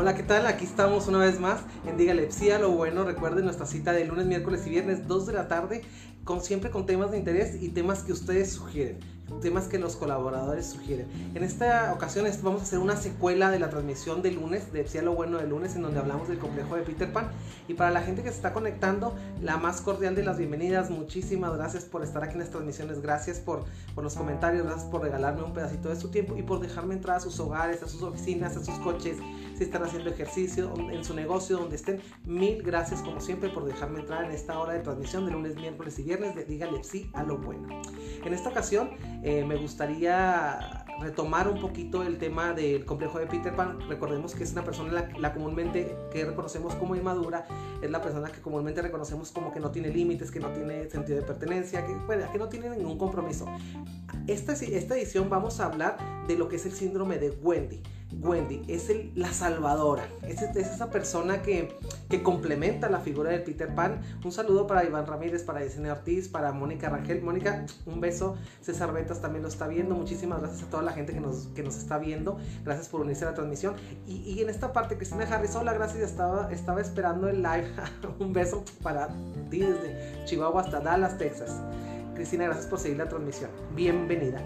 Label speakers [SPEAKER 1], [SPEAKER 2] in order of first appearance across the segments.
[SPEAKER 1] Hola, ¿qué tal? Aquí estamos una vez más en Dígale Sí a lo bueno. Recuerden nuestra cita de lunes, miércoles y viernes, 2 de la tarde, con, siempre con temas de interés y temas que ustedes sugieren temas que los colaboradores sugieren. En esta ocasión vamos a hacer una secuela de la transmisión de lunes, de Cielo Bueno de lunes, en donde hablamos del complejo de Peter Pan. Y para la gente que se está conectando, la más cordial de las bienvenidas. Muchísimas gracias por estar aquí en las transmisiones. Gracias por, por los comentarios, gracias por regalarme un pedacito de su tiempo y por dejarme entrar a sus hogares, a sus oficinas, a sus coches, si están haciendo ejercicio, en su negocio, donde estén. Mil gracias como siempre por dejarme entrar en esta hora de transmisión de lunes, miércoles y viernes de Dígale Sí a lo bueno. En esta ocasión eh, me gustaría retomar un poquito el tema del complejo de Peter Pan. Recordemos que es una persona la, comúnmente que reconocemos como inmadura, es la persona que comúnmente reconocemos como que no tiene límites, que no tiene sentido de pertenencia, que, que no tiene ningún compromiso. Esta, esta edición vamos a hablar de lo que es el síndrome de Wendy. Wendy es la salvadora, es, esa persona que, complementa la figura de Peter Pan. Un saludo para Iván Ramírez, para Yesenia Ortiz, para Mónica Rangel. Mónica, un beso. César Betas también lo está viendo. Muchísimas gracias a toda la gente que nos, está viendo. Gracias por unirse a la transmisión. Y, en esta parte, Cristina Harris, hola, gracias. Estaba, estaba esperando el live. un beso para ti desde Chihuahua hasta Dallas, Texas. Cristina, gracias por seguir la transmisión. Bienvenida.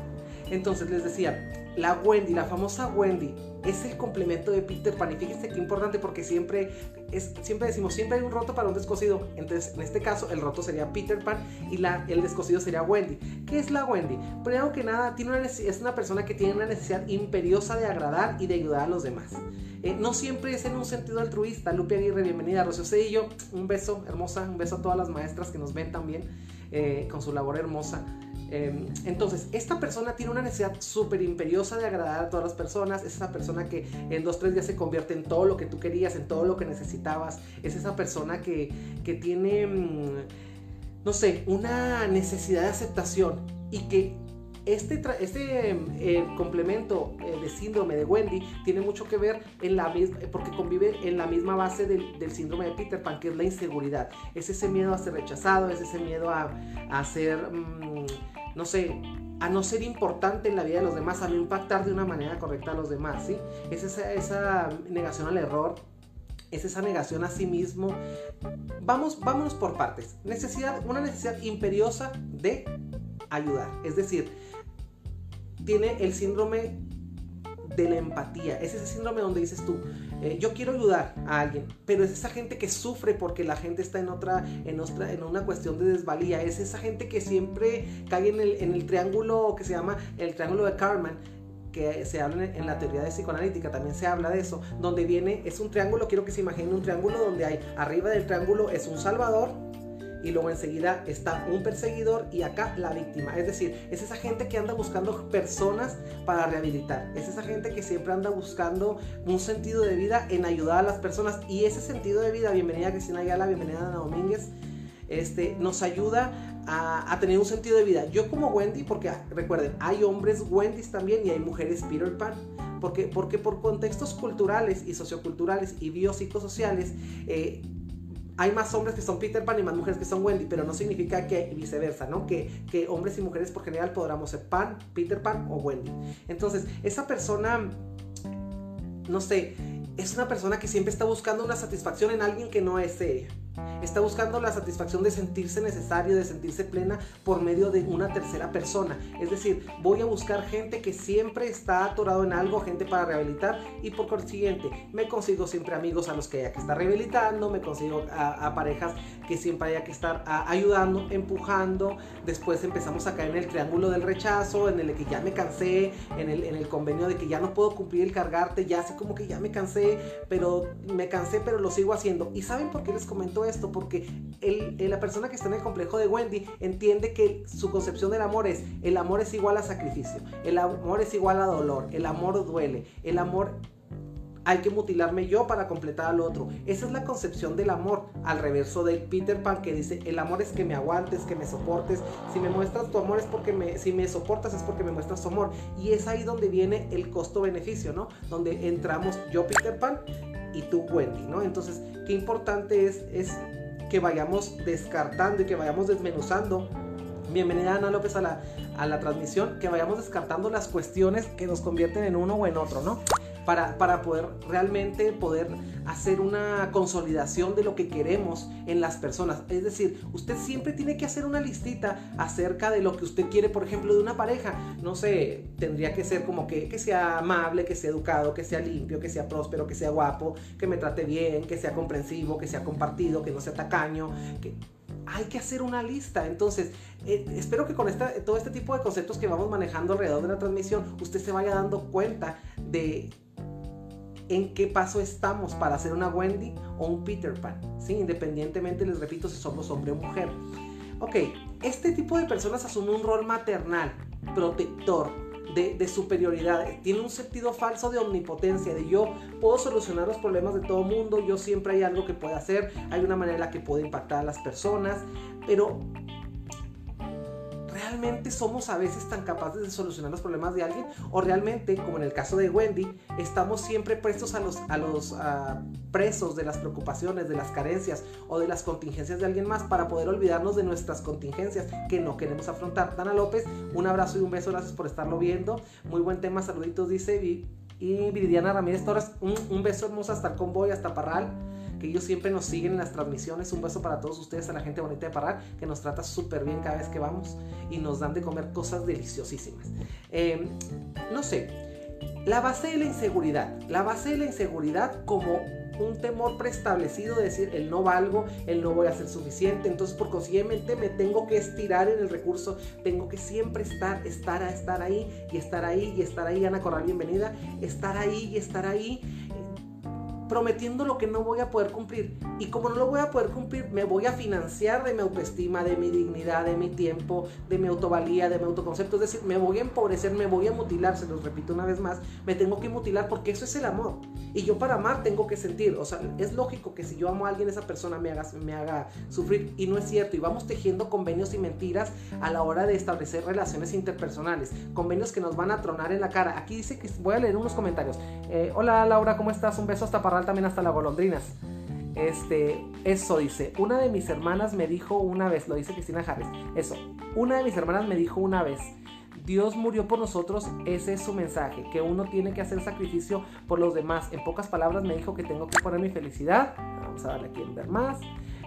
[SPEAKER 1] Entonces les decía, la Wendy, la famosa Wendy, es el complemento de Peter Pan. Y fíjense qué importante porque siempre, es, siempre decimos, siempre hay un roto para un descosido. Entonces, en este caso, el roto sería Peter Pan y la, el descosido sería Wendy. ¿Qué es la Wendy? Primero que nada, tiene una, es una persona que tiene una necesidad imperiosa de agradar y de ayudar a los demás. Eh, no siempre es en un sentido altruista. Lupe Aguirre, bienvenida. Rocío Cedillo, un beso, hermosa. Un beso a todas las maestras que nos ven también eh, con su labor hermosa. Em, entonces, esta persona tiene una necesidad súper imperiosa de agradar a todas las personas. Es esa persona que en dos, tres días se convierte en todo lo que tú querías, en todo lo que necesitabas. Es esa persona que, tiene, mm, no sé, una necesidad de aceptación y que este, este eh, complemento eh, de síndrome de Wendy tiene mucho que ver en la misma, porque convive en la misma base del, síndrome de Peter Pan, que es la inseguridad. Es ese miedo a ser rechazado, es ese miedo a, a ser... Mm, no sé, a no ser importante en la vida de los demás, a no impactar de una manera correcta a los demás, ¿sí? Es esa, negación al error, es esa negación a sí mismo. Vamos, vámonos por partes. Necesidad, una necesidad imperiosa de ayudar. Es decir, tiene el síndrome de la empatía. Es ese síndrome donde dices tú, eh, yo quiero ayudar a alguien, pero es esa gente que sufre porque la gente está en otra, en otra, en una cuestión de desvalía. Es esa gente que siempre cae en el, en el triángulo que se llama el triángulo de Carmen que se habla en la teoría de psicoanalítica, también se habla de eso, donde viene, es un triángulo, quiero que se imaginen un triángulo donde hay, arriba del triángulo es un salvador, y luego enseguida está un perseguidor y acá la víctima. Es decir, es esa gente que anda buscando personas para rehabilitar. Es esa gente que siempre anda buscando un sentido de vida en ayudar a las personas. Y ese sentido de vida, bienvenida Cristina Ayala, bienvenida Ana Domínguez, este, nos ayuda a, tener un sentido de vida. Yo como Wendy, porque recuerden, hay hombres Wendy's también y hay mujeres Peter Pan. Porque, porque por contextos culturales y socioculturales y biopsicosociales, eh, hay más hombres que son Peter Pan y más mujeres que son Wendy, pero no significa que viceversa, ¿no? Que, que hombres y mujeres por general podamos ser Pan, Peter Pan o Wendy. Entonces, esa persona, no sé, es una persona que siempre está buscando una satisfacción en alguien que no es ella. Está buscando la satisfacción de sentirse necesario, de sentirse plena por medio de una tercera persona. Es decir, voy a buscar gente que siempre está atorado en algo, gente para rehabilitar y por consiguiente me consigo siempre amigos a los que haya que estar rehabilitando, me consigo a, parejas que siempre haya que estar ayudando, empujando. Después empezamos a caer en el triángulo del rechazo, en el que ya me cansé, en el, en el convenio de que ya no puedo cumplir el cargarte, ya sé como que ya me cansé, pero me cansé, pero lo sigo haciendo. ¿Y saben por qué les comento esto porque la persona que está en el complejo de Wendy entiende que su concepción del amor es, el amor es igual a sacrificio, el amor es igual a dolor, el amor duele, el amor hay que mutilarme yo para completar al otro. Esa es la concepción del amor, al reverso del Peter Pan que dice, el amor es que me aguantes, que me soportes. Si me muestras tu amor es porque me, si me soportas es porque me muestras tu amor. Y es ahí donde viene el costo-beneficio, ¿no? Donde entramos yo Peter Pan y tú Wendy, ¿no? Entonces, qué importante es, es que vayamos descartando y que vayamos desmenuzando. Bienvenida Ana López a la, a la transmisión, que vayamos descartando las cuestiones que nos convierten en uno o en otro, ¿no? Para, para poder realmente poder hacer una consolidación de lo que queremos en las personas. Es decir, usted siempre tiene que hacer una listita acerca de lo que usted quiere, por ejemplo, de una pareja. No sé, tendría que ser como que, que sea amable, que sea educado, que sea limpio, que sea próspero, que sea guapo, que me trate bien, que sea comprensivo, que sea compartido, que no sea tacaño, que hay que hacer una lista. Entonces, eh, espero que con esta, todo este tipo de conceptos que vamos manejando alrededor de la transmisión, usted se vaya dando cuenta de en qué paso estamos para hacer una Wendy o un Peter Pan. ¿sí? Independientemente, les repito, si somos hombre o mujer. Ok, este tipo de personas asume un rol maternal, protector, de, superioridad, tiene un sentido falso de omnipotencia, de yo puedo solucionar los problemas de todo mundo, yo siempre hay algo que puedo hacer, hay una manera en la que puedo impactar a las personas, pero ¿realmente somos a veces tan capaces de solucionar los problemas de alguien? ¿O realmente, como en el caso de Wendy, estamos siempre prestos a los, a los presos de las preocupaciones, de las carencias o de las contingencias de alguien más para poder olvidarnos de nuestras contingencias que no queremos afrontar? Dana López, un abrazo y un beso, gracias por estarlo viendo. Muy buen tema, saluditos, dice. Y Viridiana Ramírez Torres, un, un beso hermoso hasta el convoy, hasta Parral que ellos siempre nos siguen en las transmisiones. Un beso para todos ustedes, a la gente bonita de Parral, que nos trata súper bien cada vez que vamos y nos dan de comer cosas deliciosísimas. Em, no sé, la base de la inseguridad, la base de la inseguridad como un temor preestablecido de decir el no valgo, el no voy a ser suficiente, entonces por consiguiente me tengo que estirar en el recurso, tengo que siempre estar, estar, estar ahí y estar ahí y estar ahí, Ana Corral, bienvenida, estar ahí y estar ahí prometiendo lo que no voy a poder cumplir. Y como no lo voy a poder cumplir, me voy a financiar de mi autoestima, de mi dignidad, de mi tiempo, de mi autovalía, de mi autoconcepto. Es decir, me voy a empobrecer, me voy a mutilar, se los repito una vez más, me tengo que mutilar porque eso es el amor. Y yo para amar tengo que sentir, o sea, es lógico que si yo amo a alguien, esa persona me haga, me haga sufrir. Y no es cierto. Y vamos tejiendo convenios y mentiras a la hora de establecer relaciones interpersonales. Convenios que nos van a tronar en la cara. Aquí dice que voy a leer unos comentarios. Eh, hola Laura, ¿cómo estás? Un beso hasta para también hasta las golondrinas. Este, eso dice, una de mis hermanas me dijo una vez, lo dice Cristina Harris, eso, una de mis hermanas me dijo una vez, Dios murió por nosotros, ese es su mensaje, que uno tiene que hacer sacrificio por los demás. En pocas palabras me dijo que tengo que poner mi felicidad, vamos a darle aquí en ver más,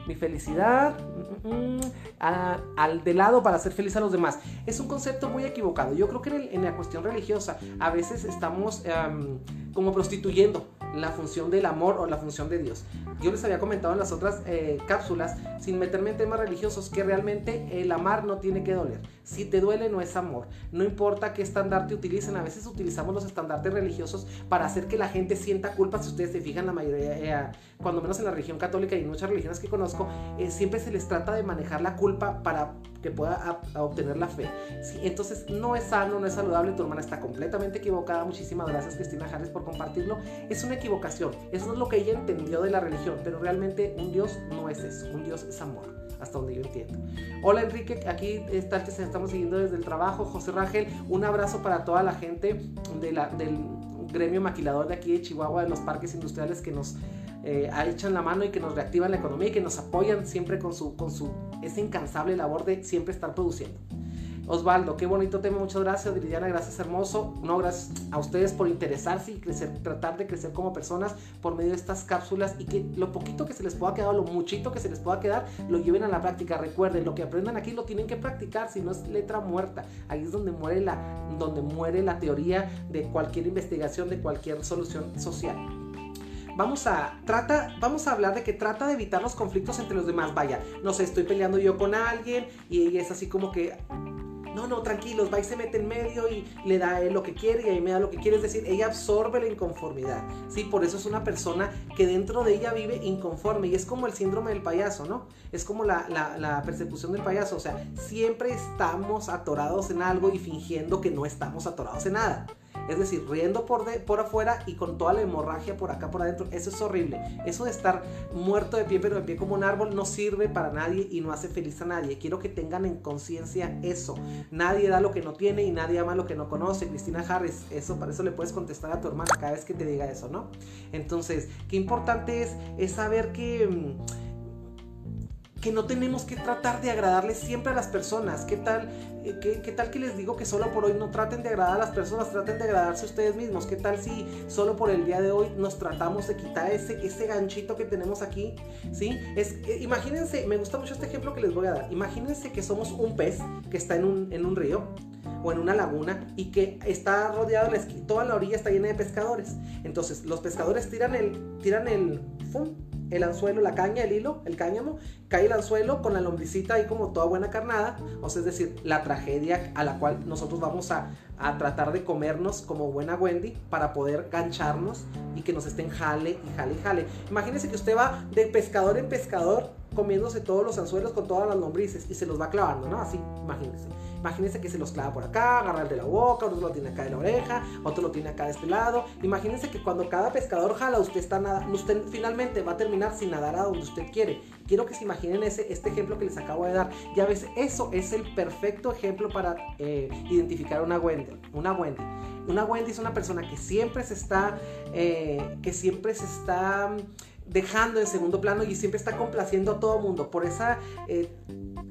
[SPEAKER 1] mi felicidad mm, mm, mm, al de lado para hacer feliz a los demás. Es un concepto muy equivocado. Yo creo que en, la cuestión religiosa a veces estamos como prostituyendo la función del amor o la función de Dios. Yo les había comentado en las otras eh, cápsulas, sin meterme en temas religiosos, que realmente el amar no tiene que doler. Si te duele no es amor. No importa qué estandarte utilicen, a veces utilizamos los estandartes religiosos para hacer que la gente sienta culpa. Si ustedes se fijan, la mayoría, eh, cuando menos en la religión católica y en muchas religiones que conozco, eh, siempre se les trata de manejar la culpa para que pueda obtener la fe. entonces no es sano, no es saludable, tu hermana está completamente equivocada. Muchísimas gracias Cristina Harris por compartirlo. Es una equivocación, eso es lo que ella entendió de la religión, pero realmente un Dios no es eso, un Dios es amor, hasta donde yo entiendo. Hola Enrique, aquí está, estamos siguiendo desde el trabajo. José Rangel, un abrazo para toda la gente del gremio maquilador de aquí de Chihuahua, de los parques industriales que nos eh, echan la mano y que nos reactivan la economía y que nos apoyan siempre con su, con su esa incansable labor de siempre estar produciendo. Osvaldo, qué bonito tema, muchas gracias. Viridiana, gracias, hermoso. No, gracias a ustedes por interesarse y crecer, tratar de crecer como personas por medio de estas cápsulas y que lo poquito que se les pueda quedar, lo muchito que se les pueda quedar, lo lleven a la práctica. Recuerden, lo que aprendan aquí lo tienen que practicar, si no es letra muerta. Ahí es donde muere la, donde muere la teoría de cualquier investigación, de cualquier solución social vamos a, trata, vamos a hablar de que trata de evitar los conflictos entre los demás. Vaya, no sé, estoy peleando yo con alguien y ella es así como que, no, no, tranquilos, va y se mete en medio y le da él lo que quiere y ahí me da lo que quiere. Es decir, ella absorbe la inconformidad. Sí, por eso es una persona que dentro de ella vive inconforme y es como el síndrome del payaso, ¿no? Es como la, la persecución del payaso. O sea, siempre estamos atorados en algo y fingiendo que no estamos atorados en nada. Es decir, riendo por, de, por afuera y con toda la hemorragia por acá, por adentro. Eso es horrible. Eso de estar muerto de pie, pero de pie como un árbol, no sirve para nadie y no hace feliz a nadie. Quiero que tengan en conciencia eso. Nadie da lo que no tiene y nadie ama lo que no conoce. Cristina Harris, eso para eso le puedes contestar a tu hermana cada vez que te diga eso, ¿no? Entonces, qué importante es, es saber que mm, que no tenemos que tratar de agradarle siempre a las personas. ¿Qué tal, eh, qué, tal que les digo que solo por hoy no traten de agradar a las personas, traten de agradarse a ustedes mismos? ¿Qué tal si solo por el día de hoy nos tratamos de quitar ese, ese ganchito que tenemos aquí? ¿Sí? Es, eh, imagínense, me gusta mucho este ejemplo que les voy a dar. Imagínense que somos un pez que está en un, en un río o en una laguna y que está rodeado, toda la orilla está llena de pescadores. Entonces los pescadores tiran el, tiran el, ¡fum! El anzuelo, la caña, el hilo, el cáñamo, cae el anzuelo con la lombricita ahí como toda buena carnada, o sea, es decir, la tragedia a la cual nosotros vamos a, a tratar de comernos como buena Wendy para poder gancharnos y que nos estén jale y jale y jale. Imagínense que usted va de pescador en pescador comiéndose todos los anzuelos con todas las lombrices y se los va clavando, ¿no? Así, imagínense. Imagínense que se los clava por acá, agarra el de la boca, otro lo tiene acá de la oreja, otro lo tiene acá de este lado. Imagínense que cuando cada pescador jala, usted está nada, usted finalmente va a terminar sin nadar a donde usted quiere. Quiero que se imaginen ese, este ejemplo que les acabo de dar. Ya ves, eso es el perfecto ejemplo para eh, identificar una Wendy. Una Wendy. Una Wendy es una persona que siempre se está, eh, que siempre se está dejando en segundo plano y siempre está complaciendo a todo mundo por esa eh,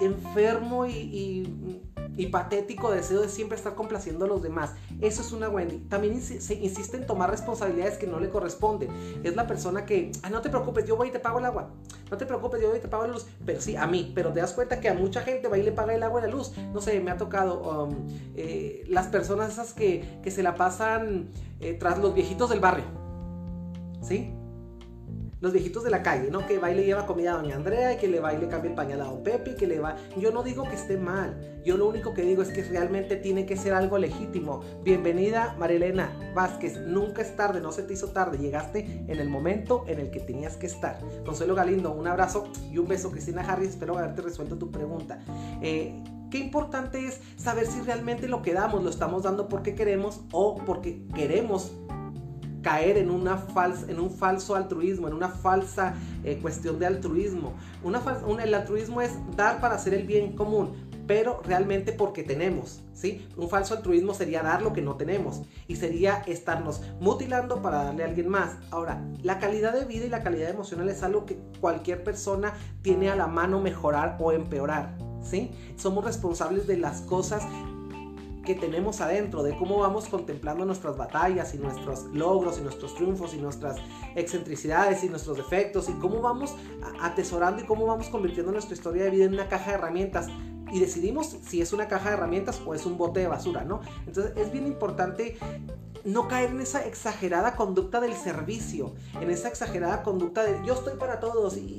[SPEAKER 1] enfermo y, patético deseo de siempre estar complaciendo a los demás. Eso es una Wendy. También se insiste en tomar responsabilidades que no le corresponden. Es la persona que, ah, no te preocupes, yo voy y te pago el agua. No te preocupes, yo voy y te pago la luz. Pero sí, a mí. Pero te das cuenta que a mucha gente va y le paga el agua y la luz. No sé, me ha tocado um, eh, las personas esas que, se la pasan eh, tras los viejitos del barrio. ¿Sí? Los viejitos de la calle, ¿no? Que va y le lleva comida a doña Andrea y que le va y cambia el pañal a Pepe y que le va... Yo no digo que esté mal, yo lo único que digo es que realmente tiene que ser algo legítimo. Bienvenida Marilena Vázquez, nunca es tarde, no se te hizo tarde, llegaste en el momento en el que tenías que estar. Consuelo Galindo, un abrazo y un beso. Cristina Harris, espero haberte resuelto tu pregunta. Eh, qué importante es saber si realmente lo que damos lo estamos dando porque queremos o porque queremos caer en, una falsa, en un falso altruismo, en una falsa eh, cuestión de altruismo. Una, el altruismo es dar para hacer el bien común, pero realmente porque tenemos, ¿sí? Un falso altruismo sería dar lo que no tenemos y sería estarnos mutilando para darle a alguien más. Ahora, la calidad de vida y la calidad emocional es algo que cualquier persona tiene a la mano mejorar o empeorar, ¿sí? Somos responsables de las cosas que tenemos adentro, de cómo vamos contemplando nuestras batallas y nuestros logros y nuestros triunfos y nuestras excentricidades y nuestros defectos y cómo vamos atesorando y cómo vamos convirtiendo nuestra historia de vida en una caja de herramientas y decidimos si es una caja de herramientas o es un bote de basura, ¿no? Entonces es bien importante no caer en esa exagerada conducta del servicio, en esa exagerada conducta de yo estoy para todos y,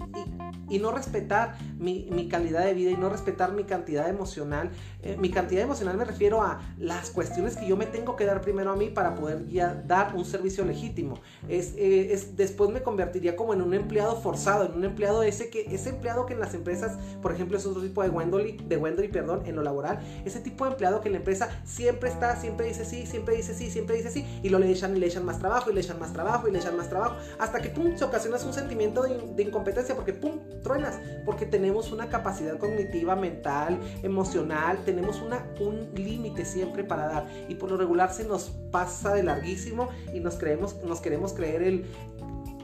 [SPEAKER 1] y no respetar mi, calidad de vida y no respetar mi cantidad emocional. Eh, mi cantidad emocional me refiero a las cuestiones que yo me tengo que dar primero a mí para poder ya dar un servicio legítimo. Es, eh, es, después me convertiría como en un empleado forzado, en un empleado ese que ese empleado que en las empresas, por ejemplo, es otro tipo de Wendolly, de Wendolly, perdón, en lo laboral, ese tipo de empleado que en la empresa siempre está, siempre dice sí, siempre dice sí, siempre dice sí, y lo le echan y le echan más trabajo y le echan más trabajo y le echan más trabajo, hasta que pum, se ocasiona un sentimiento de, de incompetencia porque pum, truenas, porque tenemos una capacidad cognitiva, mental, emocional, tenemos una, un límite siempre para dar y por lo regular se nos pasa de larguísimo y nos creemos, nos queremos creer el,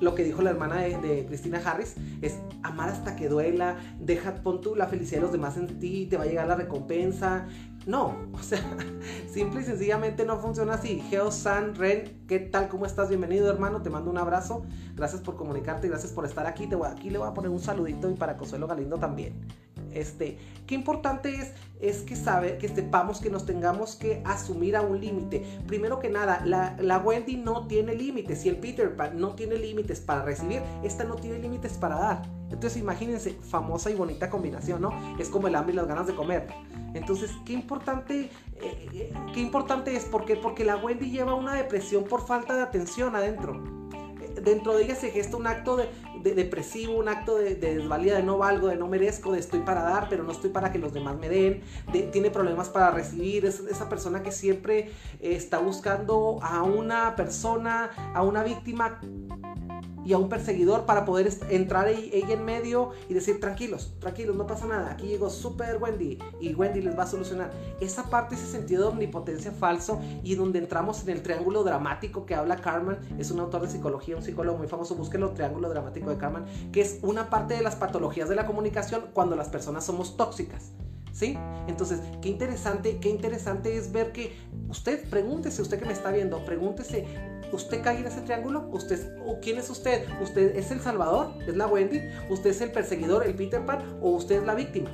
[SPEAKER 1] lo que dijo la hermana de, Cristina Harris es amar hasta que duela, deja, pon tú la felicidad de los demás en ti, te va a llegar la recompensa. No, o sea, simple y sencillamente no funciona así. Geo San Ren, ¿qué tal? ¿Cómo estás? Bienvenido, hermano. Te mando un abrazo. Gracias por comunicarte, gracias por estar aquí. Te voy, aquí le voy a poner un saludito y para Consuelo Galindo también. Este, qué importante es, es que sabe, que sepamos que nos tengamos que asumir a un límite. Primero que nada, la, la Wendy no tiene límites. Si el Peter Pan no tiene límites para recibir, esta no tiene límites para dar. Entonces imagínense, famosa y bonita combinación, ¿no? Es como el hambre y las ganas de comer. Entonces, qué importante, eh, eh, qué importante es, porque Porque la Wendy lleva una depresión por falta de atención adentro dentro de ella se gesta un acto de, depresivo, un acto de, desvalida, de no valgo, de no merezco, de estoy para dar, pero no estoy para que los demás me den, tiene problemas para recibir, es esa persona que siempre está buscando a una persona, a una víctima y a un perseguidor para poder entrar ella en medio y decir, tranquilos, tranquilos, no pasa nada, aquí llegó super Wendy y Wendy les va a solucionar. Esa parte, ese sentido de omnipotencia falso y donde entramos en el triángulo dramático que habla Carmen, es un autor de psicología, un psicólogo muy famoso, búsquelo, triángulo dramático de Carmen, que es una parte de las patologías de la comunicación cuando las personas somos tóxicas. ¿Sí? Entonces, qué interesante, qué interesante es ver que usted, pregúntese, usted que me está viendo, pregúntese, ¿usted cae en ese triángulo? ¿Usted, ¿Quién es usted? ¿Usted es el salvador? ¿Es la Wendy? ¿Usted es el perseguidor, el Peter Pan? ¿O usted es la víctima?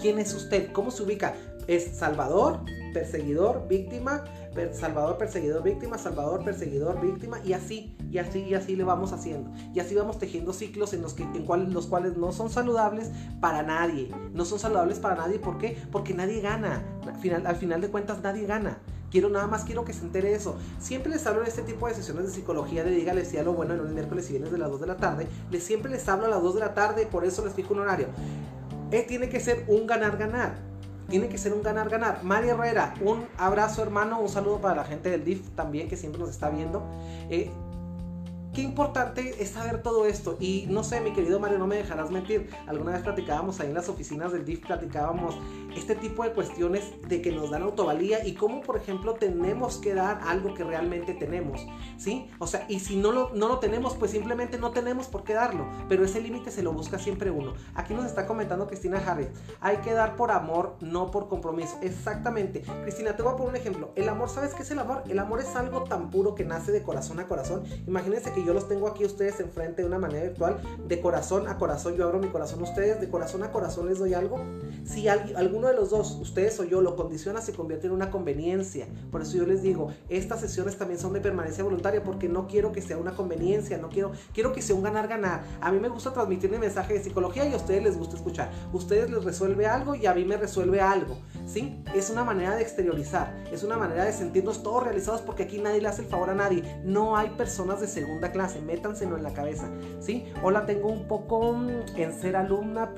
[SPEAKER 1] ¿Quién es usted? ¿Cómo se ubica? ¿Es salvador? ¿Perseguidor? ¿Víctima? Salvador, perseguidor, víctima, Salvador, perseguidor, víctima, y así, y así, y así le vamos haciendo. Y así vamos tejiendo ciclos en los, que, en cuales, los cuales no son saludables para nadie. No son saludables para nadie, ¿por qué? Porque nadie gana. Al final, al final de cuentas, nadie gana. Quiero nada más, quiero que se entere eso. Siempre les hablo en este tipo de sesiones de psicología de dígale si a lo bueno en un miércoles y viernes de las 2 de la tarde. Les siempre les hablo a las 2 de la tarde, por eso les fijo un horario. Eh, tiene que ser un ganar-ganar tiene que ser un ganar-ganar. María Herrera, un abrazo hermano, un saludo para la gente del DIF también que siempre nos está viendo. Eh, qué importante es saber todo esto. Y no sé, mi querido Mario, no me dejarás mentir. Alguna vez platicábamos ahí en las oficinas del DIF, platicábamos este tipo de cuestiones de que nos dan autovalía y cómo, por ejemplo, tenemos que dar algo que realmente tenemos. ¿Sí? O sea, y si no lo, no lo tenemos, pues simplemente no tenemos por qué darlo. Pero ese límite se lo busca siempre uno. Aquí nos está comentando Cristina Harris. Hay que dar por amor, no por compromiso. Exactamente. Cristina, te voy a poner un ejemplo. El amor, ¿sabes qué es el amor? El amor es algo tan puro que nace de corazón a corazón. Imagínense que yo los tengo aquí ustedes enfrente de una manera virtual, de corazón a corazón, yo abro mi corazón a ustedes, de corazón a corazón les doy algo. Si alguno de los dos, ustedes o yo, lo condiciona, se convierte en una conveniencia. Por eso yo les digo, estas sesiones también son de permanencia voluntaria porque no quiero que sea una conveniencia, no quiero, quiero que sea un ganar-ganar. A mí me gusta transmitir mi mensaje de psicología y a ustedes les gusta escuchar. Ustedes les resuelve algo y a mí me resuelve algo. ¿Sí? Es una manera de exteriorizar, es una manera de sentirnos todos realizados porque aquí nadie le hace el favor a nadie. No hay personas de segunda clase, métanselo en la cabeza, ¿sí? Hola, tengo un poco mm, en ser alumna,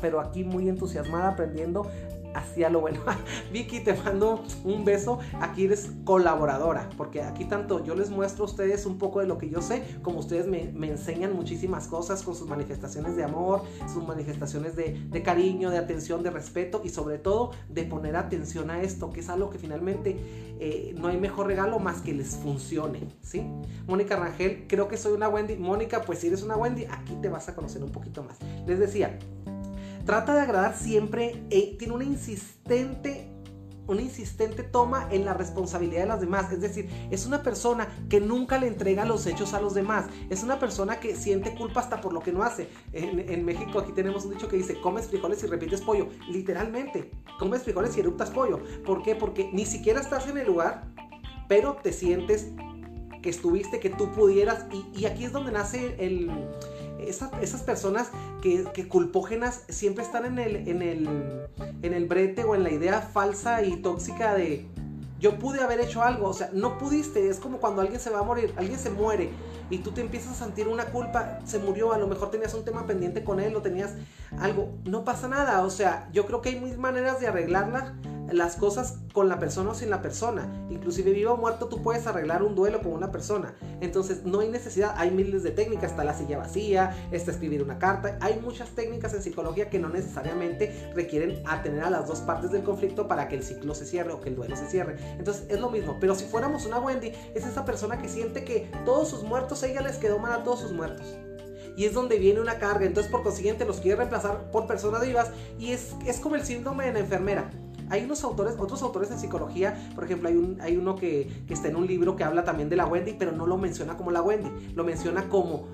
[SPEAKER 1] pero aquí muy entusiasmada aprendiendo hacia lo bueno. Vicky, te mando un beso. Aquí eres colaboradora, porque aquí tanto yo les muestro a ustedes un poco de lo que yo sé, como ustedes me, enseñan muchísimas cosas con sus manifestaciones de amor, sus manifestaciones de, cariño, de atención, de respeto y sobre todo de poner atención a esto, que es algo que finalmente eh, no hay mejor regalo más que les funcione, ¿sí? Mónica Rangel, creo que soy una Wendy. Mónica, pues si eres una Wendy, aquí te vas a conocer un poquito más. Les decía, Trata de agradar siempre, e tiene una insistente una insistente toma en la responsabilidad de las demás. Es decir, es una persona que nunca le entrega los hechos a los demás. Es una persona que siente culpa hasta por lo que no hace. En, México aquí tenemos un dicho que dice, comes frijoles y repites pollo. Literalmente, comes frijoles y eruptas pollo. ¿Por qué? Porque ni siquiera estás en el lugar, pero te sientes que estuviste, que tú pudieras. y aquí es donde nace el esas, personas que, culpógenas siempre están en el, en, el, en el brete o en la idea falsa y tóxica de yo pude haber hecho algo, o sea, no pudiste, es como cuando alguien se va a morir, alguien se muere y tú te empiezas a sentir una culpa, se murió, a lo mejor tenías un tema pendiente con él o tenías algo, no pasa nada, o sea, yo creo que hay mil maneras de arreglarla las cosas con la persona o sin la persona. Inclusive vivo o muerto tú puedes arreglar un duelo con una persona. Entonces no hay necesidad, hay miles de técnicas, está la silla vacía, está escribir una carta. Hay muchas técnicas en psicología que no necesariamente requieren atener a las dos partes del conflicto para que el ciclo se cierre o que el duelo se cierre. Entonces es lo mismo, pero si fuéramos una Wendy, es esa persona que siente que todos sus muertos, ella les quedó mal a todos sus muertos y es donde viene una carga. Entonces, por consiguiente, los quiere reemplazar por personas vivas y es, es como el síndrome de la enfermera. Hay unos autores, otros autores en psicología, por ejemplo, hay, un, hay uno que, está en un libro que habla también de la Wendy, pero no lo menciona como la Wendy, lo menciona como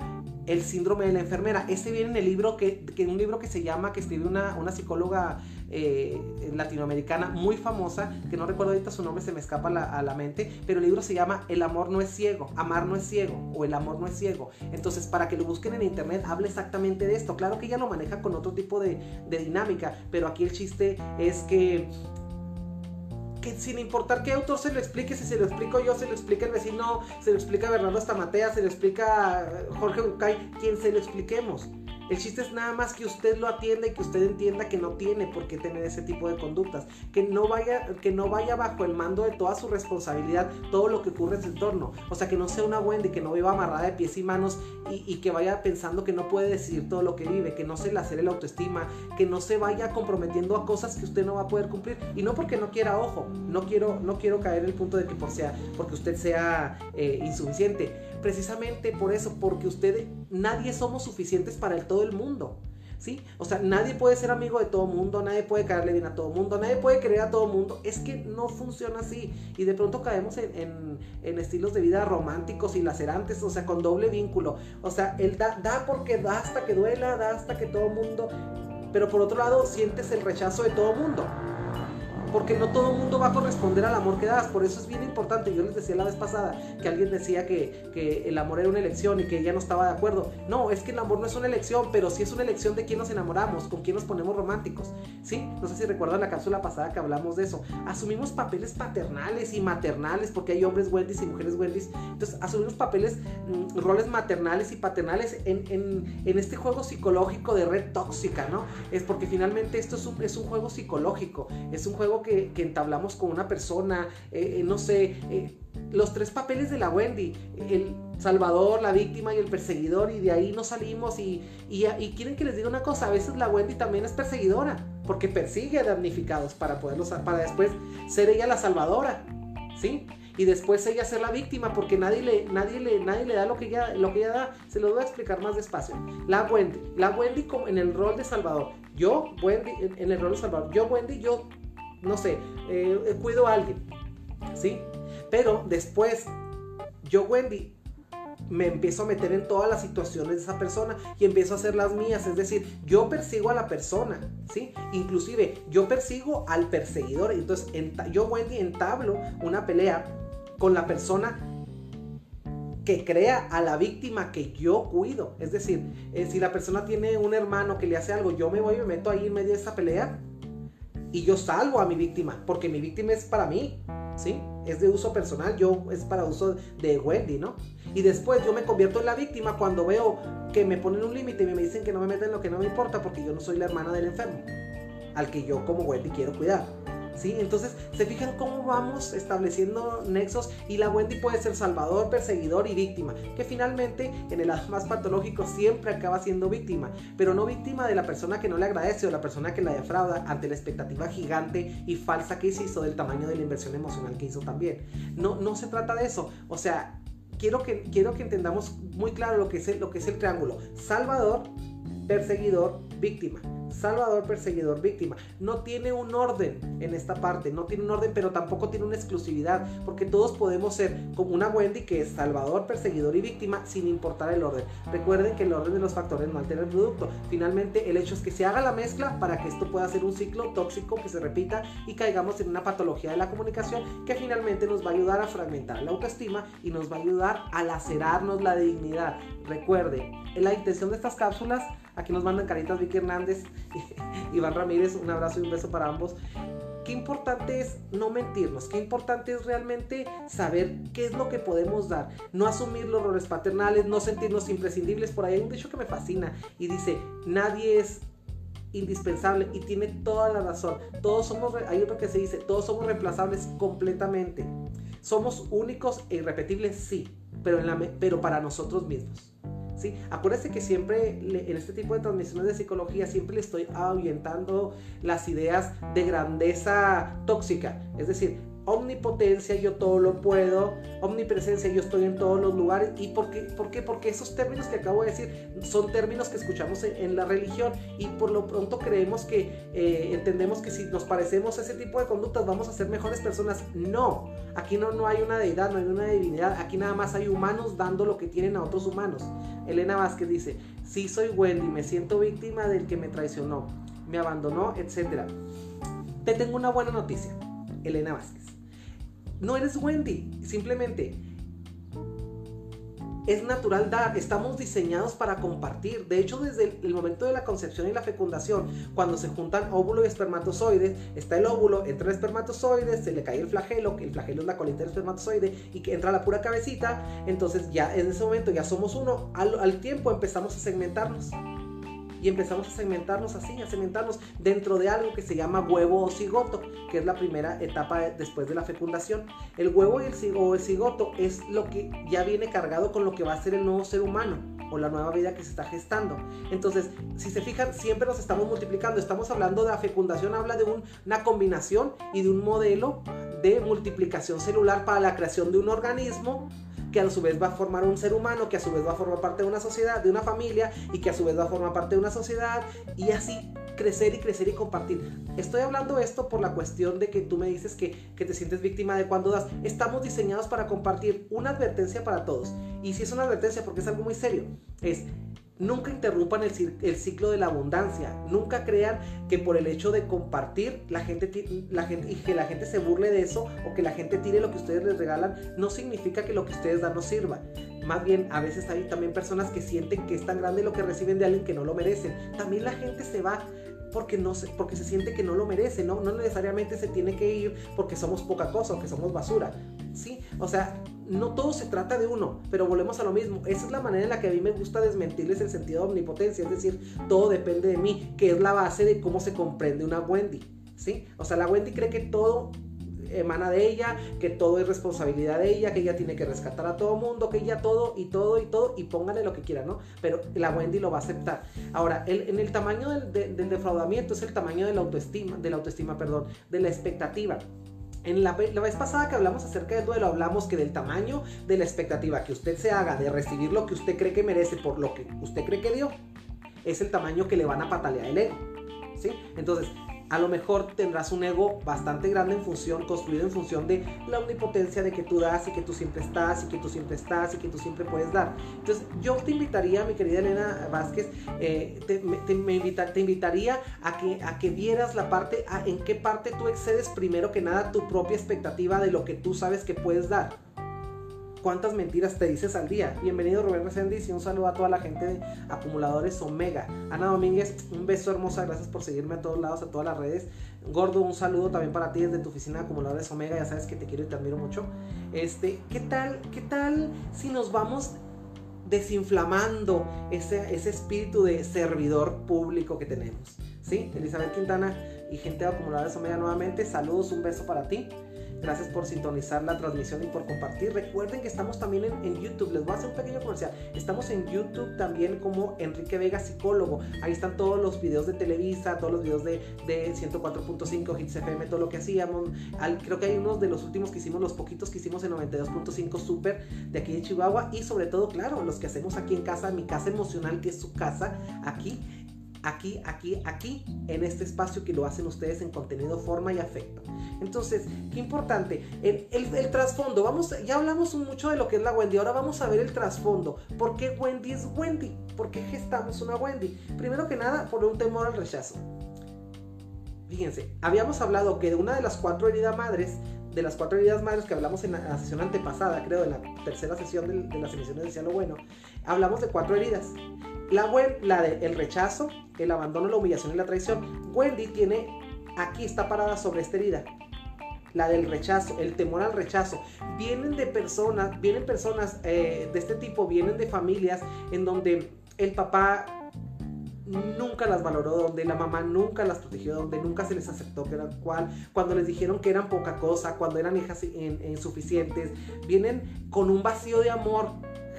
[SPEAKER 1] el síndrome de la enfermera. Ese viene en el libro que, que un libro que se llama, que escribió una, una psicóloga eh, latinoamericana muy famosa, que no recuerdo ahorita su nombre, se me escapa a la mente, pero el libro se llama El amor no es ciego, amar no es ciego o El amor no es ciego. Entonces, para que lo busquen en internet, habla exactamente de esto. Claro que ella lo maneja con otro tipo de, dinámica, pero aquí el chiste es que que sin importar qué autor se lo explique, si se lo explico yo, se lo explica el vecino, se lo explica Bernardo Stamatea, se lo explica Jorge Bucay, quien se lo expliquemos. El chiste es nada más que usted lo atienda y que usted entienda que no tiene por qué tener ese tipo de conductas, que no vaya, que no vaya bajo el mando de toda su responsabilidad todo lo que ocurre en su entorno. O sea, que no sea una Wendy, que no viva amarrada de pies y manos y, que vaya pensando que no puede decidir todo lo que vive, que no se le acere la autoestima, que no se vaya comprometiendo a cosas que usted no va a poder cumplir. Y no porque no quiera, ojo, no quiero, no quiero caer en el punto de que por sea, porque usted sea eh, insuficiente. Precisamente por eso, porque usted, nadie somos suficientes para el todo el mundo. ¿sí? O sea, nadie puede ser amigo de todo mundo, nadie puede caerle bien a todo mundo, nadie puede querer a todo mundo. Es que no funciona así. Y de pronto caemos en, estilos de vida románticos y lacerantes, o sea, con doble vínculo. O sea, él da, da porque da hasta que duela, da hasta que todo mundo... Pero por otro lado, sientes el rechazo de todo mundo porque no todo el mundo va a corresponder al amor que das. Por eso es bien importante. Yo les decía la vez pasada que alguien decía que, que, el amor era una elección y que ella no estaba de acuerdo. No, es que el amor no es una elección, pero sí es una elección de quién nos enamoramos, con quién nos ponemos románticos. ¿Sí? No sé si recuerdan la cápsula pasada que hablamos de eso. Asumimos papeles paternales y maternales, porque hay hombres Wendy's y mujeres Wendy's. Entonces, asumimos papeles, mm, roles maternales y paternales en, en, en, este juego psicológico de red tóxica, ¿no? Es porque finalmente esto es un, es un juego psicológico, es un juego que, entablamos con una persona, eh, eh, no sé, eh, los tres papeles de la Wendy, el salvador, la víctima y el perseguidor, y de ahí no salimos y, y, quieren que les diga una cosa, a veces la Wendy también es perseguidora, porque persigue a damnificados para, poderlos, para después ser ella la salvadora, ¿sí? y después ella ser la víctima porque nadie le, nadie le, nadie le da lo que, ella, lo que ella da. Se lo voy a explicar más despacio. La Wendy, la Wendy en el rol de Salvador. Yo, Wendy, en el rol de Salvador. Yo, Wendy, yo no sé, eh, cuido a alguien, ¿sí? Pero después, yo, Wendy, me empiezo a meter en todas las situaciones de esa persona y empiezo a hacer las mías. Es decir, yo persigo a la persona, ¿sí? Inclusive, yo persigo al perseguidor. Entonces, yo, Wendy, entablo una pelea con la persona que crea a la víctima que yo cuido. Es decir, eh, si la persona tiene un hermano que le hace algo, yo me voy y me meto ahí en medio de esa pelea y yo salvo a mi víctima, porque mi víctima es para mí, ¿sí? Es de uso personal, yo es para uso de Wendy, ¿no? Y después yo me convierto en la víctima cuando veo que me ponen un límite y me dicen que no me meten lo que no me importa porque yo no soy la hermana del enfermo, al que yo como Wendy quiero cuidar. Entonces, se fijan cómo vamos estableciendo nexos y la Wendy puede ser salvador, perseguidor y víctima, que finalmente en el lado más patológico siempre acaba siendo víctima, pero no víctima de la persona que no le agradece o la persona que la defrauda ante la expectativa gigante y falsa que hizo del tamaño de la inversión emocional que hizo también. No, no se trata de eso, o sea, quiero que, quiero que entendamos muy claro lo que es lo que es el triángulo. Salvador, perseguidor, víctima. Salvador, perseguidor, víctima. No tiene un orden en esta parte, no tiene un orden, pero tampoco tiene una exclusividad, porque todos podemos ser como una Wendy que es Salvador, perseguidor y víctima sin importar el orden. Recuerden que el orden de los factores no altera el producto. Finalmente, el hecho es que se haga la mezcla para que esto pueda ser un ciclo tóxico que se repita y caigamos en una patología de la comunicación que finalmente nos va a ayudar a fragmentar la autoestima y nos va a ayudar a lacerarnos la dignidad. Recuerde, la intención de estas cápsulas, aquí nos mandan caritas Vicky Hernández, Iván Ramírez, un abrazo y un beso para ambos. Qué importante es no mentirnos, qué importante es realmente saber qué es lo que podemos dar, no asumir los roles paternales, no sentirnos imprescindibles. Por ahí hay un dicho que me fascina y dice, nadie es indispensable y tiene toda la razón. Todos somos, hay otro que se dice, todos somos reemplazables completamente. Somos únicos e irrepetibles, sí, pero para nosotros mismos. ¿Sí? Que siempre en este tipo de transmisiones de psicología siempre le estoy ahuyentando las ideas de grandeza tóxica. Es decir, omnipotencia, yo todo lo puedo, omnipresencia, yo estoy en todos los lugares. ¿Y por qué? ¿Por qué? Porque esos términos que acabo de decir son términos que escuchamos en, la religión y por lo pronto creemos que eh, entendemos que si nos parecemos a ese tipo de conductas vamos a ser mejores personas. No, aquí no, no hay una deidad, no hay una divinidad, aquí nada más hay humanos dando lo que tienen a otros humanos. Elena Vázquez dice, si soy Wendy, me siento víctima del que me traicionó, me abandonó, etc. Te tengo una buena noticia, Elena Vázquez. No eres Wendy, simplemente es natural dar, estamos diseñados para compartir. De hecho, desde el, momento de la concepción y la fecundación, cuando se juntan óvulo y espermatozoides, está el óvulo, entra el espermatozoide, se le cae el flagelo, que el flagelo es la colita del espermatozoide, y que entra la pura cabecita, entonces ya en ese momento ya somos uno, al, al tiempo empezamos a segmentarnos. Y empezamos a segmentarnos así, a segmentarnos dentro de algo que se llama huevo o cigoto, que es la primera etapa después de la fecundación. El huevo y el, cigoto es lo que ya viene cargado con lo que va a ser el nuevo ser humano o la nueva vida que se está gestando. Entonces, si se fijan, siempre nos estamos multiplicando. Estamos hablando de la fecundación, habla de una combinación y de un modelo de multiplicación celular para la creación de un organismo que a su vez va a formar un ser humano, que a su vez va a formar parte de una sociedad, de una familia, y que a su vez va a formar parte de una sociedad, y así crecer y crecer y compartir. Estoy hablando esto por la cuestión de que tú me dices que, que te sientes víctima de cuando das. Estamos diseñados para compartir una advertencia para todos. Y si es una advertencia porque es algo muy serio, es Nunca interrumpan el, ciclo de la abundancia. Nunca crean que por el hecho de compartir la gente, y que la gente se burle de eso o que la gente tire lo que ustedes les regalan, no significa que lo que ustedes dan no sirva. Más bien, a veces hay también personas que sienten que es tan grande lo que reciben de alguien que no lo merecen. También la gente se va porque, no se, porque se siente que no lo merece, ¿no? No necesariamente se tiene que ir porque somos poca cosa o que somos basura. ¿Sí? O sea, no todo se trata de uno, pero volvemos a lo mismo. Esa es la manera en la que a mí me gusta desmentirles el sentido de omnipotencia, es decir, todo depende de mí, que es la base de cómo se comprende una Wendy. ¿Sí? O sea, la Wendy cree que todo emana de ella, que todo es responsabilidad de ella, que ella tiene que rescatar a todo mundo, que ella todo y todo y todo y póngale lo que quiera, ¿no? Pero la Wendy lo va a aceptar. Ahora, el, en el tamaño del, del, defraudamiento es el tamaño de la autoestima, de la autoestima, perdón, de la expectativa. En la, vez pasada que hablamos acerca del duelo, hablamos que del tamaño de la expectativa que usted se haga de recibir lo que usted cree que merece por lo que usted cree que dio, es el tamaño que le van a patalear el ego. ¿Sí? Entonces, a lo mejor tendrás un ego bastante grande en función, construido en función de la omnipotencia de que tú das y que tú siempre estás y que tú siempre estás y que tú siempre puedes dar. Entonces yo te invitaría, mi querida Elena Vázquez, eh, te, me, invitaría a que, a que vieras la parte, en qué parte tú excedes primero que nada tu propia expectativa de lo que tú sabes que puedes dar cuántas mentiras te dices al día. Bienvenido Rubén Resendiz y un saludo a toda la gente de Acumuladores Omega. Ana Domínguez, un beso hermosa, gracias por seguirme a todos lados, a todas las redes. Gordo, un saludo también para ti desde tu oficina de Acumuladores Omega, ya sabes que te quiero y te admiro mucho. Este, ¿qué tal, qué tal si nos vamos desinflamando ese, ese espíritu de servidor público que tenemos? ¿Sí? Elizabeth Quintana y gente de Acumuladores Omega nuevamente, saludos, un beso para ti. Gracias por sintonizar la transmisión y por compartir. Recuerden que estamos también en, YouTube. Les voy a hacer un pequeño comercial. Estamos en YouTube también como Enrique Vega Psicólogo. Ahí están todos los videos de Televisa, todos los videos de, de 104.5 Hits FM, todo lo que hacíamos. creo que hay unos de los últimos que hicimos, los poquitos que hicimos en 92.5 Super de aquí de Chihuahua. Y sobre todo, claro, los que hacemos aquí en casa, mi casa emocional, que es su casa, aquí aquí, aquí, aquí, en este espacio que lo hacen ustedes en contenido, forma y afecto. Entonces, qué importante, el, trasfondo, vamos, ya hablamos mucho de lo que es la Wendy, ahora vamos a ver el trasfondo. ¿Por qué Wendy es Wendy? ¿Por qué gestamos una Wendy? Primero que nada, por un temor al rechazo. Fíjense, habíamos hablado que de una de las cuatro heridas madres, de las cuatro heridas madres que hablamos en la, sesión antepasada, creo, en la tercera sesión de las emisiones de Cielo Bueno, hablamos de cuatro heridas. La, la de el rechazo, el abandono, la humillación y la traición. Wendy tiene, aquí está parada sobre esta herida. La del rechazo, el temor al rechazo. Vienen de personas, vienen personas eh, de este tipo, vienen de familias en donde el papá nunca las valoró, donde la mamá nunca las protegió, donde nunca se les aceptó que eran cual, cuando les dijeron que eran poca cosa, cuando eran hijas insuficientes, vienen con un vacío de amor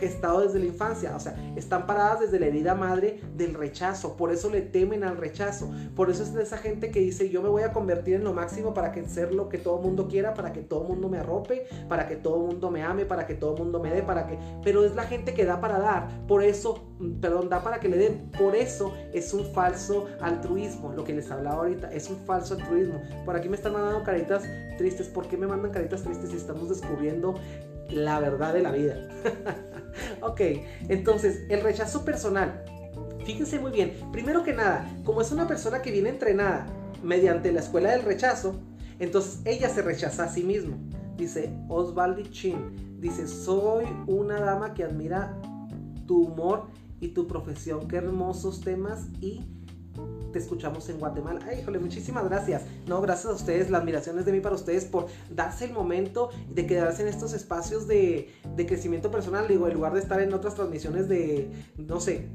[SPEAKER 1] gestado desde la infancia, o sea, están paradas desde la herida madre del rechazo, por eso le temen al rechazo, por eso es de esa gente que dice yo me voy a convertir en lo máximo para que ser lo que todo mundo quiera, para que todo mundo me arrope, para que todo mundo me ame, para que todo mundo me dé, para que, pero es la gente que da para dar, por eso, perdón, da para que le den, por eso es un falso altruismo, lo que les hablaba ahorita, es un falso altruismo. Por aquí me están mandando caritas tristes, ¿por qué me mandan caritas tristes si estamos descubriendo la verdad de la vida? ok, entonces el rechazo personal. Fíjense muy bien, primero que nada, como es una persona que viene entrenada mediante la escuela del rechazo, entonces ella se rechaza a sí misma. Dice Osvaldo Chin, dice, soy una dama que admira tu humor y tu profesión, qué hermosos temas y te escuchamos en Guatemala. Ay, híjole, muchísimas gracias. No, gracias a ustedes, la admiración es de mí para ustedes por darse el momento de quedarse en estos espacios de, crecimiento personal. Digo, en lugar de estar en otras transmisiones de, no sé,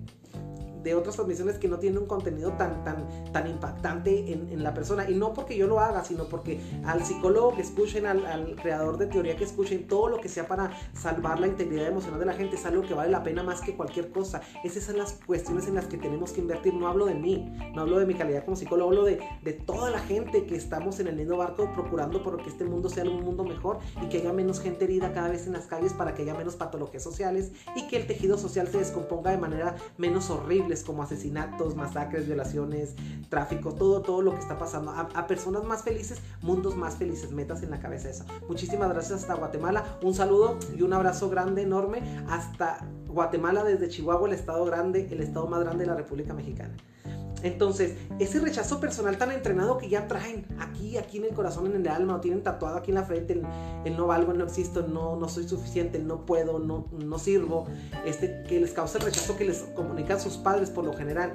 [SPEAKER 1] de otras transmisiones que no tienen un contenido tan, tan, tan impactante en, la persona. Y no porque yo lo haga, sino porque al psicólogo que escuchen, al, creador de teoría que escuchen, todo lo que sea para salvar la integridad emocional de la gente es algo que vale la pena más que cualquier cosa. Esas son las cuestiones en las que tenemos que invertir. No hablo de mí, no hablo de mi calidad como psicólogo, hablo de, de toda la gente que estamos en el mismo barco procurando por que este mundo sea un mundo mejor y que haya menos gente herida cada vez en las calles para que haya menos patologías sociales y que el tejido social se descomponga de manera menos como asesinatos, masacres, violaciones, tráfico, todo, todo lo que está pasando. A, personas más felices, mundos más felices, metas en la cabeza eso. Muchísimas gracias hasta Guatemala. Un saludo y un abrazo grande, enorme, hasta Guatemala desde Chihuahua, el estado grande, el estado más grande de la República Mexicana. Entonces, ese rechazo personal tan entrenado que ya traen aquí, aquí en el corazón, en el alma, o tienen tatuado aquí en la frente, el, no valgo, no existo, no, no soy suficiente, no puedo, no, no sirvo, este, que les causa el rechazo que les comunican sus padres por lo general,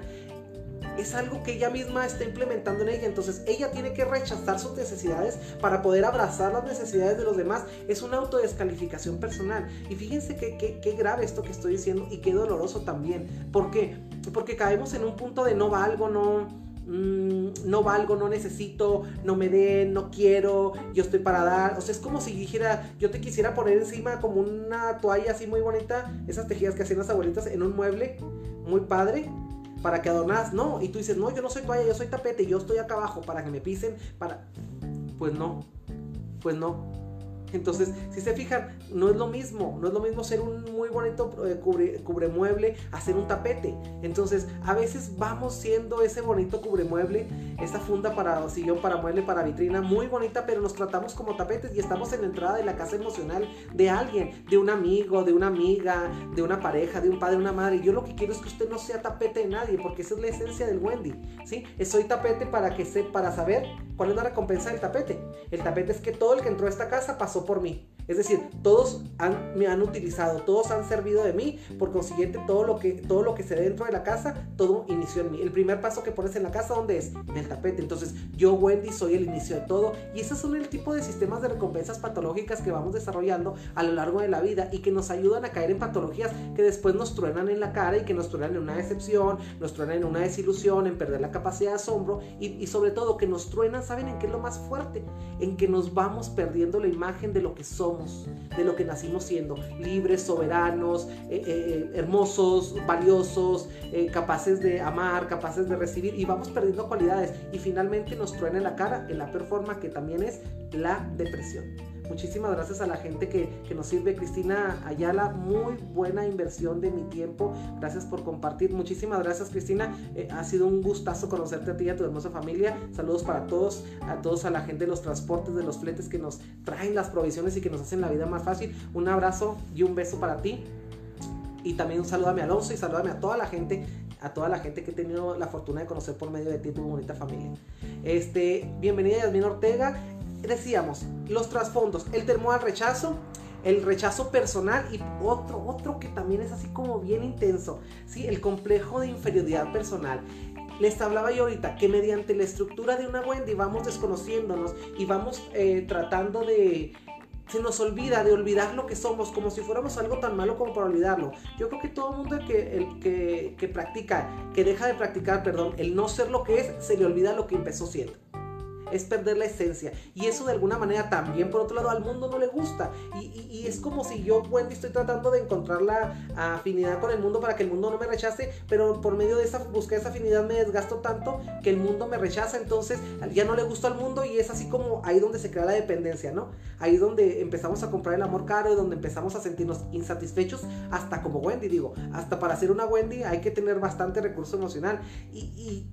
[SPEAKER 1] es algo que ella misma está implementando en ella. Entonces ella tiene que rechazar sus necesidades para poder abrazar las necesidades de los demás. Es una autodescalificación personal. Y fíjense qué grave esto que estoy diciendo y qué doloroso también. ¿Por qué? Porque caemos en un punto de no valgo, no mm, no valgo, no necesito, no me den, no quiero, yo estoy para dar. O sea, es como si dijera, yo te quisiera poner encima como una toalla así muy bonita, esas tejidas que hacían las abuelitas en un mueble muy padre para que adornas, no, y tú dices, no, yo no soy toalla, yo soy tapete, yo estoy acá abajo para que me pisen, para... Pues no, pues no. Entonces, si se fijan, no es lo mismo, no es lo mismo ser un muy bonito eh, cubre, cubremueble a ser un tapete. Entonces, a veces vamos siendo ese bonito cubremueble, esa funda para sillón, para mueble, para vitrina, muy bonita, pero nos tratamos como tapetes y estamos en la entrada de la casa emocional de alguien, de un amigo, de una amiga, de una pareja, de un padre, una madre. Yo lo que quiero es que usted no sea tapete de nadie, porque esa es la esencia del Wendy, ¿sí? Soy tapete para que se, para saber cuál es la recompensa del tapete. El tapete es que todo el que entró a esta casa pasó por mí. Es decir, todos me han utilizado, todos han servido de mí, por consiguiente todo lo que todo lo que se dentro de la casa, todo inició en mí. El primer paso que pones en la casa, ¿dónde es? En el tapete. Entonces, yo Wendy soy el inicio de todo y esos son el tipo de sistemas de recompensas patológicas que vamos desarrollando a lo largo de la vida y que nos ayudan a caer en patologías que después nos truenan en la cara y que nos truenan en una decepción, nos truenan en una desilusión, en perder la capacidad de asombro y, y sobre todo que nos truenan, ¿saben en qué es lo más fuerte? En que nos vamos perdiendo la imagen de lo que somos de lo que nacimos siendo, libres, soberanos, eh, eh, eh, hermosos, valiosos, capaces de amar, capaces de recibir y vamos perdiendo cualidades y finalmente nos truena en la cara en la peor forma que también es la depresión. Muchísimas gracias a la gente que, nos sirve. Cristina Ayala, muy buena inversión de mi tiempo. Gracias por compartir. Muchísimas gracias, Cristina. Eh, ha sido un gustazo conocerte a ti y a tu hermosa familia. Saludos para todos, a todos, a la gente de los transportes, de los fletes que nos traen las provisiones y que nos hacen la vida más fácil. Un abrazo y un beso para ti. Y también un saludo a mi Alonso y saludame a toda la gente a toda la gente que he tenido la fortuna de conocer por medio de ti, tu bonita familia. Este, bienvenida Yasmin Ortega decíamos, los trasfondos, el temor al rechazo, el rechazo personal y otro, otro que también es así como bien intenso, ¿sí? el complejo de inferioridad personal. Les hablaba yo ahorita que mediante la estructura de una Wendy vamos desconociéndonos y vamos eh, tratando de... Se nos olvida de olvidar lo que somos como si fuéramos algo tan malo como para olvidarlo. Yo creo que todo el mundo que, el, que, que practica, que deja de practicar, perdón, el no ser lo que es, se le olvida lo que empezó siendo es perder la esencia. Y eso de alguna manera también, por otro lado, al mundo no le gusta. Y, es como si yo, Wendy, estoy tratando de encontrar la afinidad con el mundo para que el mundo no me rechace, pero por medio de esa búsqueda de esa afinidad me desgasto tanto que el mundo me rechaza, entonces ya no le gusta al mundo y es así como ahí donde se crea la dependencia, ¿no? Ahí donde empezamos a comprar el amor caro y donde empezamos a sentirnos insatisfechos, hasta como Wendy, digo, hasta para ser una Wendy hay que tener bastante recurso emocional y,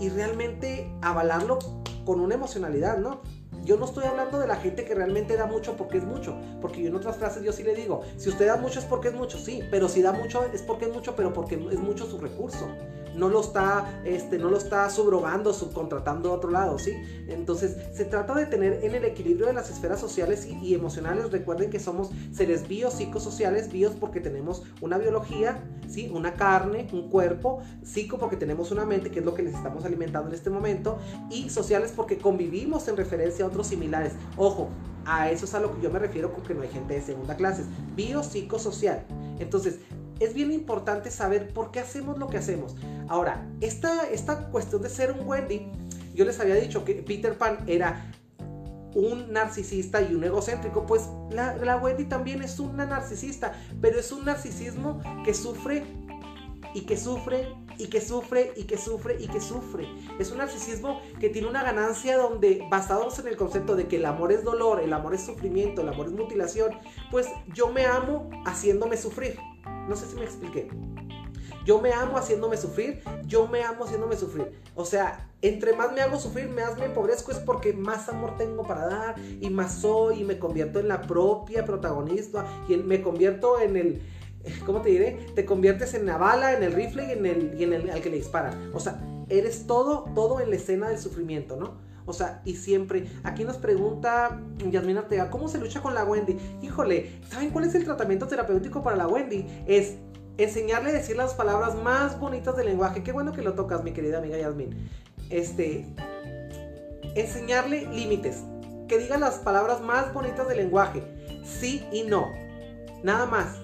[SPEAKER 1] y realmente avalarlo con una emocionalidad, ¿no? Yo no estoy hablando de la gente que realmente da mucho porque es mucho, porque yo en otras frases yo sí le digo, si usted da mucho es porque es mucho, sí, pero si da mucho es porque es mucho, pero porque es mucho su recurso no lo está, este, no lo está subrogando, subcontratando a otro lado, ¿sí? Entonces, se trata de tener en el equilibrio de las esferas sociales y, emocionales. Recuerden que somos seres biopsicosociales, bios porque tenemos una biología, ¿sí? Una carne, un cuerpo, psico porque tenemos una mente, que es lo que les estamos alimentando en este momento, y sociales porque convivimos en referencia a otros similares. Ojo, a eso es a lo que yo me refiero con que no hay gente de segunda clase. Biopsicosocial. Entonces, es bien importante saber por qué hacemos lo que hacemos. Ahora, esta, esta cuestión de ser un Wendy, yo les había dicho que Peter Pan era un narcisista y un egocéntrico, pues la, la, Wendy también es una narcisista, pero es un narcisismo que sufre y que sufre y que sufre y que sufre y que sufre. Es un narcisismo que tiene una ganancia donde basados en el concepto de que el amor es dolor, el amor es sufrimiento, el amor es mutilación, pues yo me amo haciéndome sufrir. No sé si me expliqué. Yo me amo haciéndome sufrir, yo me amo haciéndome sufrir. O sea, entre más me hago sufrir, más me empobrezco, es porque más amor tengo para dar y más soy y me convierto en la propia protagonista y me convierto en el, ¿cómo te diré? Te conviertes en la bala, en el rifle y en el, al que le disparan. O sea, eres todo, todo en la escena del sufrimiento, ¿no? O sea, y siempre. Aquí nos pregunta Yasmin Arteaga, ¿cómo se lucha con la Wendy? Híjole, ¿saben cuál es el tratamiento terapéutico para la Wendy? Es enseñarle a decir las palabras más bonitas del lenguaje. Qué bueno que lo tocas, mi querida amiga Yasmin. Este, enseñarle límites. Que diga las palabras más bonitas del lenguaje. Sí y no. Nada más.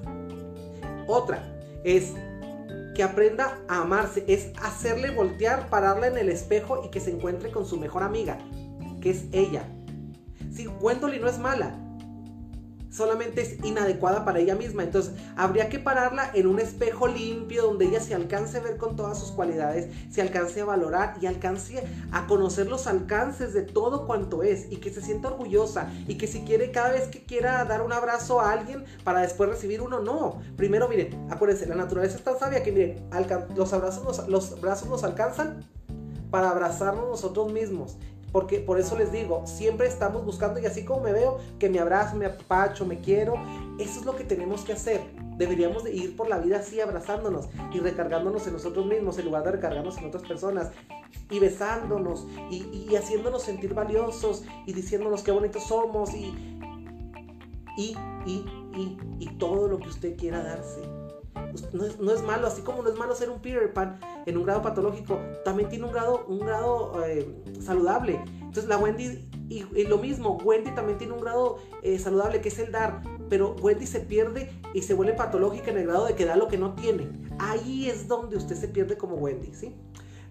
[SPEAKER 1] Otra es que aprenda a amarse. Es hacerle voltear, pararla en el espejo y que se encuentre con su mejor amiga, que es ella. Si Wendolly no es mala, solamente es inadecuada para ella misma. Entonces, habría que pararla en un espejo limpio donde ella se alcance a ver con todas sus cualidades, se alcance a valorar y alcance a conocer los alcances de todo cuanto es y que se sienta orgullosa y que si quiere cada vez que quiera dar un abrazo a alguien para después recibir uno, no. Primero, miren, acuérdense, la naturaleza es tan sabia que miren, los abrazos los brazos nos alcanzan para abrazarnos nosotros mismos porque por eso les digo, siempre estamos buscando y así como me veo, que me abrazo, me apacho, me quiero, eso es lo que tenemos que hacer. Deberíamos de ir por la vida así abrazándonos y recargándonos en nosotros mismos en lugar de recargarnos en otras personas y besándonos y, haciéndonos sentir valiosos y diciéndonos qué bonitos somos y, y, y, y, y todo lo que usted quiera darse. Pues, no es, malo, así como no es malo ser un Peter Pan en un grado patológico, también tiene un grado, un grado eh, saludable. Entonces la Wendy, y, lo mismo, Wendy también tiene un grado eh, saludable que es el dar, pero Wendy se pierde y se vuelve patológica en el grado de que da lo que no tiene. Ahí es donde usted se pierde como Wendy, ¿sí?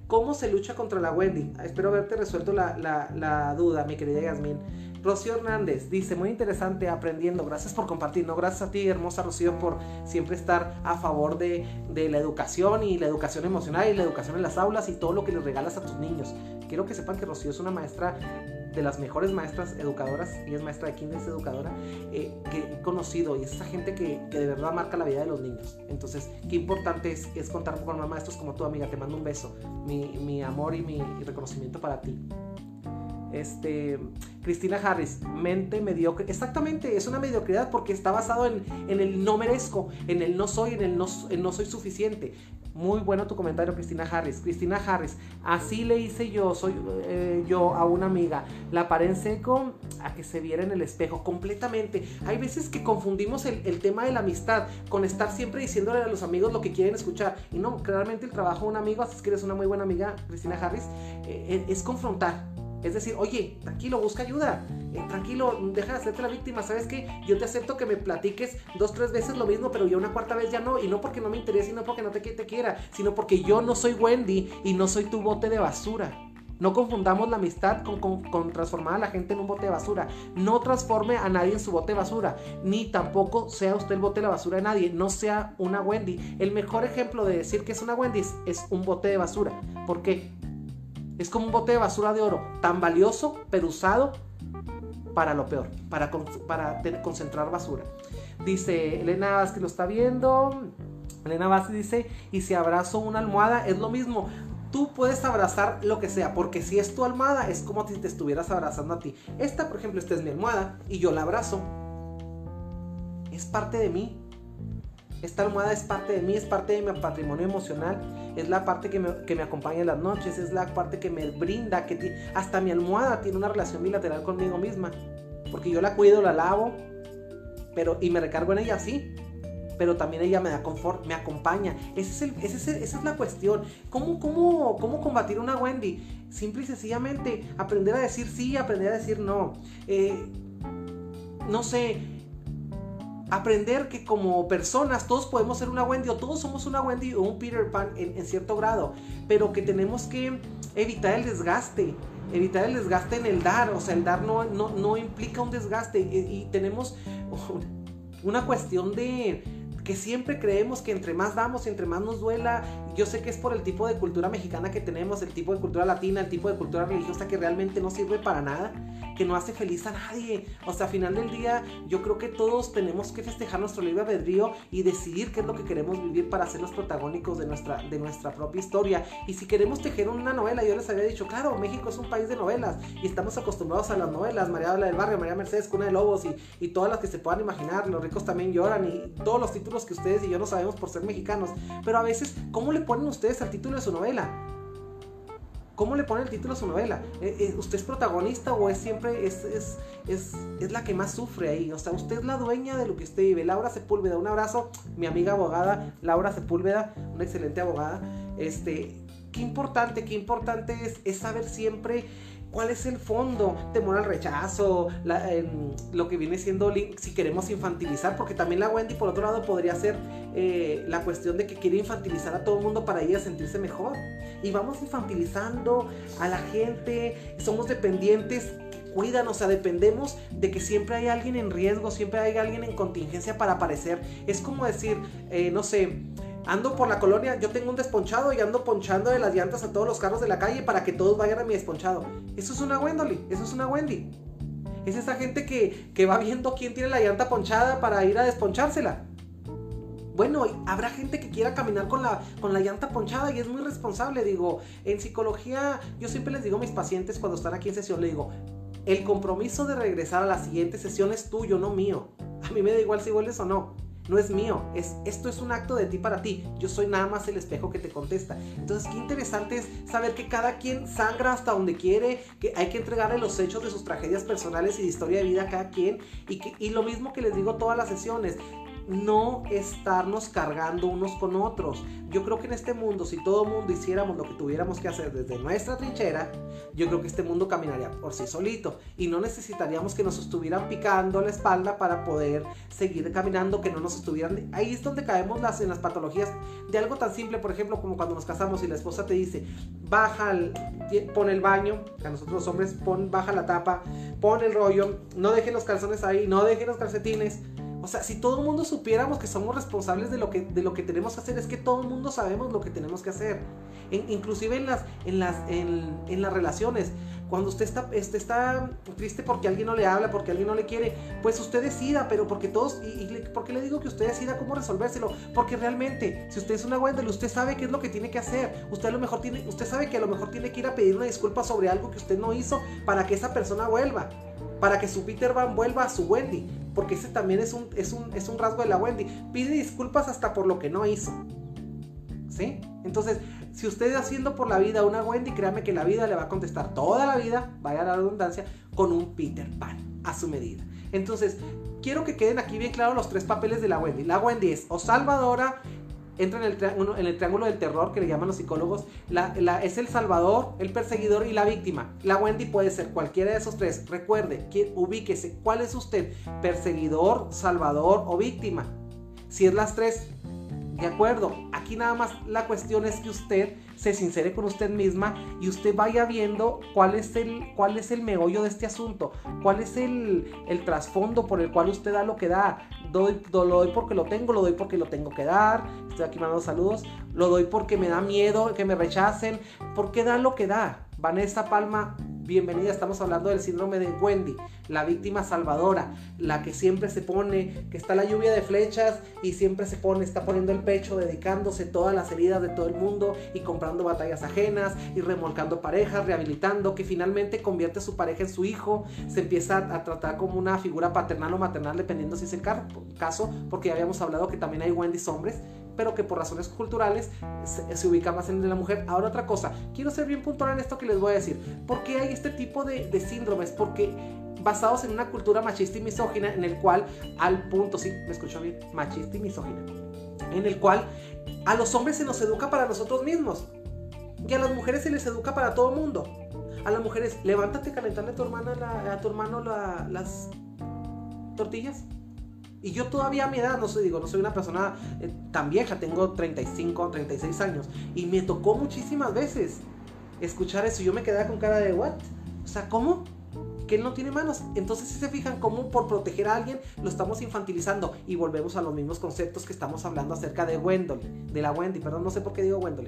[SPEAKER 1] ¿Cómo se lucha contra la Wendy? Espero haberte resuelto la, duda, mi querida Yasmin. Rocío Hernández dice, muy interesante, aprendiendo. Gracias por compartir. No, gracias a ti, hermosa Rocío, por siempre estar a favor de, la educación y la educación emocional y la educación en las aulas y todo lo que les regalas a tus niños. Quiero que sepan que Rocío es una maestra de las mejores maestras educadoras, y es maestra de kinder, es educadora, eh, que he conocido y es esa gente que, de verdad marca la vida de los niños. Entonces, qué importante es, es contar con maestros como tu amiga. Te mando un beso, mi, amor y mi reconocimiento para ti. Este, Cristina Harris, mente mediocre. Exactamente, es una mediocridad porque está basado en, el no merezco, en el no soy, en el no, no soy suficiente. Muy bueno tu comentario, Cristina Harris. Cristina Harris, así le hice yo, soy eh, yo a una amiga. La paré en seco a que se viera en el espejo completamente. Hay veces que confundimos el, tema de la amistad con estar siempre diciéndole a los amigos lo que quieren escuchar. Y no, claramente el trabajo de un amigo, así es que eres una muy buena amiga, Cristina Harris, eh, es confrontar es decir, oye, tranquilo, busca ayuda. Eh, tranquilo, deja de hacerte la víctima. ¿Sabes qué? Yo te acepto que me platiques dos, tres veces lo mismo, pero yo una cuarta vez ya no. Y no porque no me interese, y no porque no te, te quiera, sino porque yo no soy Wendy y no soy tu bote de basura. No confundamos la amistad con, transformar a la gente en un bote de basura. No transforme a nadie en su bote de basura. Ni tampoco sea usted el bote de la basura de nadie. No sea una Wendy. El mejor ejemplo de decir que es una Wendy es, es un bote de basura. ¿Por qué? Es como un bote de basura de oro, tan valioso, pero usado para lo peor, para, concentrar basura. Dice Elena Vázquez, lo está viendo. Elena Vázquez dice, y si abrazo una almohada, es lo mismo. Tú puedes abrazar lo que sea, porque si es tu almohada, es como si te estuvieras abrazando a ti. Esta, por ejemplo, esta es mi almohada y yo la abrazo. Es parte de mí. Esta almohada es parte de mí, es parte de mi patrimonio emocional es la parte que me, acompaña en las noches, es la parte que me brinda, que hasta mi almohada tiene una relación bilateral conmigo misma, porque yo la cuido, la lavo, pero y me recargo en ella, sí, pero también ella me da confort, me acompaña. Ese es esa es la cuestión. ¿Cómo, cómo, ¿Cómo combatir una Wendy? Simple y sencillamente aprender a decir sí, aprender a decir no. Eh, no sé, aprender que como personas todos podemos ser una Wendy o todos somos una Wendy o un Peter Pan en, cierto grado, pero que tenemos que evitar el desgaste, evitar el desgaste en el dar, o sea, el dar no, no, implica un desgaste y tenemos una cuestión de que siempre creemos que entre más damos y entre más nos duela, yo sé que es por el tipo de cultura mexicana que tenemos, el tipo de cultura latina, el tipo de cultura religiosa que realmente no sirve para nada, que no hace feliz a nadie. O sea, a final del día, yo creo que todos tenemos que festejar nuestro libre albedrío y decidir qué es lo que queremos vivir para ser los protagónicos de nuestra, de nuestra propia historia. Y si queremos tejer una novela, yo les había dicho, claro, México es un país de novelas y estamos acostumbrados a las novelas, María habla del barrio, María Mercedes, Cuna de Lobos y, y todas las que se puedan imaginar, los ricos también lloran y todos los títulos que ustedes y yo no sabemos por ser mexicanos. Pero a veces, ¿cómo le ponen ustedes al título de su novela? ¿Cómo le ponen el título a su novela? Eh, eh, ¿Usted es protagonista o es siempre, es, es, es, es, la que más sufre ahí? O sea, usted es la dueña de lo que usted vive. Laura Sepúlveda, un abrazo, mi amiga abogada, Laura Sepúlveda, una excelente abogada. Este, qué importante, qué importante es, es saber siempre ¿Cuál es el fondo? Temor al rechazo, lo que viene siendo si queremos infantilizar, porque también la Wendy por otro lado podría ser eh, la cuestión de que quiere infantilizar a todo el mundo para ella sentirse mejor. Y vamos infantilizando a la gente, somos dependientes cuidan, o sea, dependemos de que siempre hay alguien en riesgo, siempre hay alguien en contingencia para aparecer. Es como decir, eh, no sé, ando por la colonia, yo tengo un desponchado y ando ponchando de las llantas a todos los carros de la calle para que todos vayan a mi desponchado. Eso es una Wendy, eso es una Wendy. Es esa gente que, que va viendo quién tiene la llanta ponchada para ir a desponchársela. Bueno, habrá gente que quiera caminar con la, con la llanta ponchada y es muy responsable. Digo, en psicología, yo siempre les digo a mis pacientes cuando están aquí en sesión, le digo, el compromiso de regresar a la siguiente sesión es tuyo, no mío. A mí me da igual si vuelves o no no es mío, es, esto es un acto de ti para ti, yo soy nada más el espejo que te contesta. Entonces, qué interesante es saber que cada quien sangra hasta donde quiere, que hay que entregarle los hechos de sus tragedias personales y de historia de vida a cada quien, y, que, y lo mismo que les digo todas las sesiones, no estarnos cargando unos con otros. Yo creo que en este mundo, si todo mundo hiciéramos lo que tuviéramos que hacer desde nuestra trinchera, yo creo que este mundo caminaría por sí solito y no necesitaríamos que nos estuvieran picando la espalda para poder seguir caminando, que no nos estuvieran... Ahí es donde caemos las, en las patologías de algo tan simple, por ejemplo, como cuando nos casamos y la esposa te dice, baja, el, pon el baño, a nosotros los hombres, pon, baja la tapa, pon el rollo, no dejen los calzones ahí, no dejen los calcetines o sea, si todo el mundo supiéramos que somos responsables de lo que, de lo que tenemos que hacer, es que todo el mundo sabemos lo que tenemos que hacer. inclusive en las, en, las, en, las relaciones. Cuando usted está, este, está triste porque alguien no le habla, porque alguien no le quiere, pues usted decida, pero porque todos, y, y ¿por qué le digo que usted decida cómo resolvérselo? Porque realmente, si usted es una Wendell, usted sabe qué es lo que tiene que hacer. Usted a lo mejor tiene, usted sabe que a lo mejor tiene que ir a pedir una disculpa sobre algo que usted no hizo para que esa persona vuelva para que su Peter Van vuelva a su Wendy, porque ese también es un, es un, es un rasgo de la Wendy. Pide disculpas hasta por lo que no hizo. ¿Sí? Entonces, si usted haciendo por la vida una Wendy, créame que la vida le va a contestar toda la vida, vaya la redundancia, con un Peter Pan a su medida. Entonces, quiero que queden aquí bien claros los tres papeles de la Wendy. La Wendy es o salvadora, entra en el, en el triángulo del terror que le llaman los psicólogos. La, es el salvador, el perseguidor y la víctima. La Wendy puede ser cualquiera de esos tres. Recuerde, que, ubíquese, ¿cuál es usted? ¿Perseguidor, salvador o víctima? Si es las tres, de acuerdo. Aquí nada más la cuestión es que usted se sincere con usted misma y usted vaya viendo cuál es el, cuál es el meollo de este asunto, cuál es el, el trasfondo por el cual usted da lo que da. Doy, lo doy porque lo tengo, lo doy porque lo tengo que dar. Estoy aquí mandando saludos. Lo doy porque me da miedo que me rechacen. ¿Por qué da lo que da? Vanessa Palma Bienvenida, estamos hablando del síndrome de Wendy, la víctima salvadora, la que siempre se pone, que está la lluvia de flechas y siempre se pone, está poniendo el pecho, dedicándose todas las heridas de todo el mundo y comprando batallas ajenas y remolcando parejas, rehabilitando, que finalmente convierte a su pareja en su hijo, se empieza a tratar como una figura paternal o maternal, dependiendo si es el caso, porque ya habíamos hablado que también hay Wendy's hombres pero que por razones culturales se, ubica más en la mujer. Ahora otra cosa, quiero ser bien puntual en esto que les voy a decir. ¿Por qué hay este tipo de, síndromes? Porque basados en una cultura machista y misógina en el cual al punto, sí, me escuchó bien, machista y misógina, en el cual a los hombres se nos educa para nosotros mismos y a las mujeres se les educa para todo el mundo. A las mujeres, levántate, calentarle a tu hermana, a tu hermano las tortillas Y yo todavía a mi edad, no sé, digo, no soy una persona eh, tan vieja, tengo 35, 36 años. Y me tocó muchísimas veces escuchar eso. Yo me quedaba con cara de, ¿what? O sea, ¿cómo? que él no tiene manos. Entonces, si se fijan cómo por proteger a alguien lo estamos infantilizando y volvemos a los mismos conceptos que estamos hablando acerca de Wendell, de la Wendy, perdón, no sé por qué digo Wendell.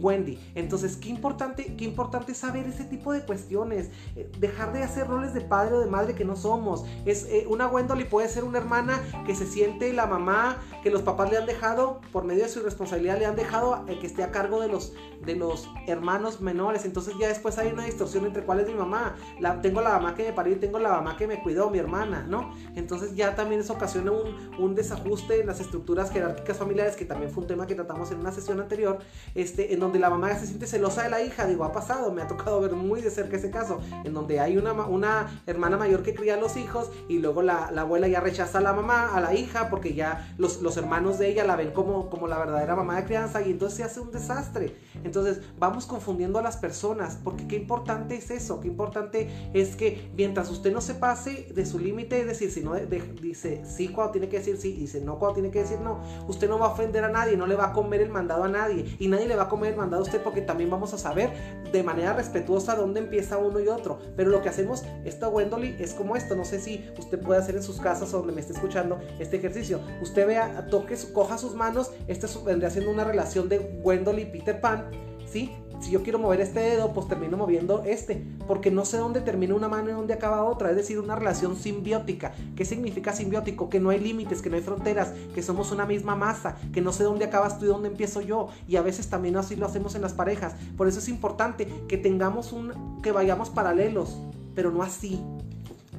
[SPEAKER 1] Wendy. Entonces, qué importante, qué importante saber ese tipo de cuestiones. Eh, dejar de hacer roles de padre o de madre que no somos. Es eh, una Wendy puede ser una hermana que se siente la mamá que los papás le han dejado por medio de su responsabilidad le han dejado el que esté a cargo de los de los hermanos menores. Entonces ya después hay una distorsión entre cuál es mi mamá. La, tengo la mamá que me parió y tengo la mamá que me cuidó, mi hermana, ¿no? Entonces ya también eso ocasiona un, un desajuste en las estructuras jerárquicas familiares, que también fue un tema que tratamos en una sesión anterior, este, donde la mamá se siente celosa de la hija. Digo, ha pasado, me ha tocado ver muy de cerca ese caso, en donde hay una, una hermana mayor que cría a los hijos y luego la, la abuela ya rechaza a la mamá, a la hija, porque ya los, los hermanos de ella la ven como, como la verdadera mamá de crianza y entonces se hace un desastre. Entonces vamos confundiendo a las personas, porque qué importante es eso, qué importante es que mientras usted no se pase de su límite, es decir, si no dice sí cuando tiene que decir sí, dice no cuando tiene que decir no, usted no va a ofender a nadie, no le va a comer el mandado a nadie y nadie le va a comer mandado usted porque también vamos a saber de manera respetuosa dónde empieza uno y otro. Pero lo que hacemos, esta Wendolly, es como esto, no sé si usted puede hacer en sus casas o donde me esté escuchando este ejercicio. Usted vea, toque, coja sus manos, este vendría siendo una relación de Wendolly y Peter Pan ¿sí? Si yo quiero mover este dedo, pues termino moviendo este, porque no sé dónde termina una mano y dónde acaba otra, es decir, una relación simbiótica. ¿Qué significa simbiótico? Que no hay límites, que no hay fronteras, que somos una misma masa, que no sé dónde acabas tú y dónde empiezo yo, y a veces también así lo hacemos en las parejas. Por eso es importante que tengamos un que vayamos paralelos, pero no así.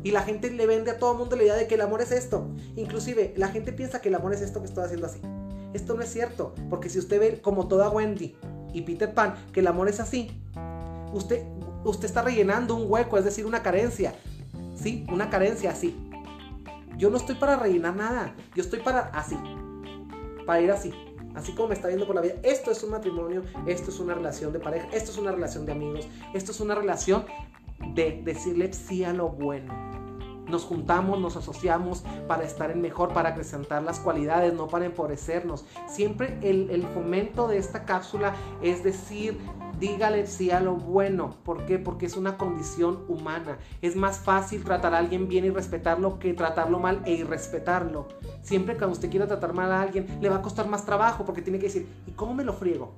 [SPEAKER 1] Y la gente le vende a todo el mundo la idea de que el amor es esto. Inclusive, la gente piensa que el amor es esto que estoy haciendo así. Esto no es cierto, porque si usted ve como toda Wendy, y Peter Pan que el amor es así, usted, usted está rellenando un hueco, es decir, una carencia. Sí, una carencia así. Yo no estoy para rellenar nada, yo estoy para así, para ir así. Así como me está viendo por la vida. Esto es un matrimonio, esto es una relación de pareja, esto es una relación de amigos, esto es una relación de decirle sí a lo bueno nos juntamos, nos asociamos para estar en mejor, para acrecentar las cualidades, no para empobrecernos. Siempre el, el fomento de esta cápsula es decir, dígale sí a lo bueno. ¿Por qué? Porque es una condición humana. Es más fácil tratar a alguien bien y respetarlo que tratarlo mal e irrespetarlo. Siempre que usted quiera tratar mal a alguien, le va a costar más trabajo porque tiene que decir, ¿y cómo me lo friego?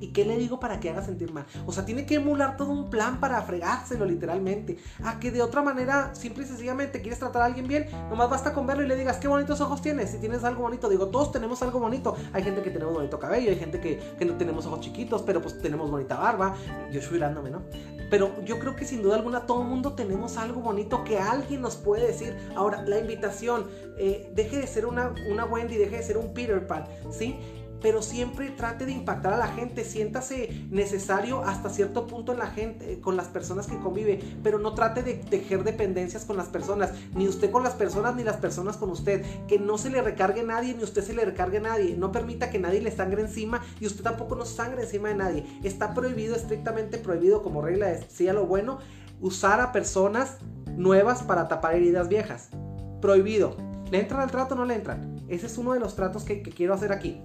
[SPEAKER 1] ¿Y qué le digo para que haga sentir mal? O sea, tiene que emular todo un plan para fregárselo literalmente. A que de otra manera, simple y sencillamente, quieres tratar a alguien bien, nomás basta con verlo y le digas, qué bonitos ojos tienes. Si tienes algo bonito, digo, todos tenemos algo bonito. Hay gente que tenemos bonito cabello, hay gente que, que no tenemos ojos chiquitos, pero pues tenemos bonita barba. Yo mirándome, ¿no? Pero yo creo que sin duda alguna todo el mundo tenemos algo bonito que alguien nos puede decir. Ahora, la invitación, eh, deje de ser una, una Wendy, deje de ser un Peter Pan, ¿sí? Pero siempre trate de impactar a la gente, siéntase necesario hasta cierto punto en la gente, eh, con las personas que convive, pero no trate de tejer dependencias con las personas, ni usted con las personas, ni las personas con usted, que no se le recargue nadie, ni usted se le recargue a nadie, no permita que nadie le sangre encima y usted tampoco no sangre encima de nadie, está prohibido, estrictamente prohibido como regla, decía lo bueno, usar a personas nuevas para tapar heridas viejas, prohibido, ¿le entran al trato o no le entran? Ese es uno de los tratos que quiero hacer aquí.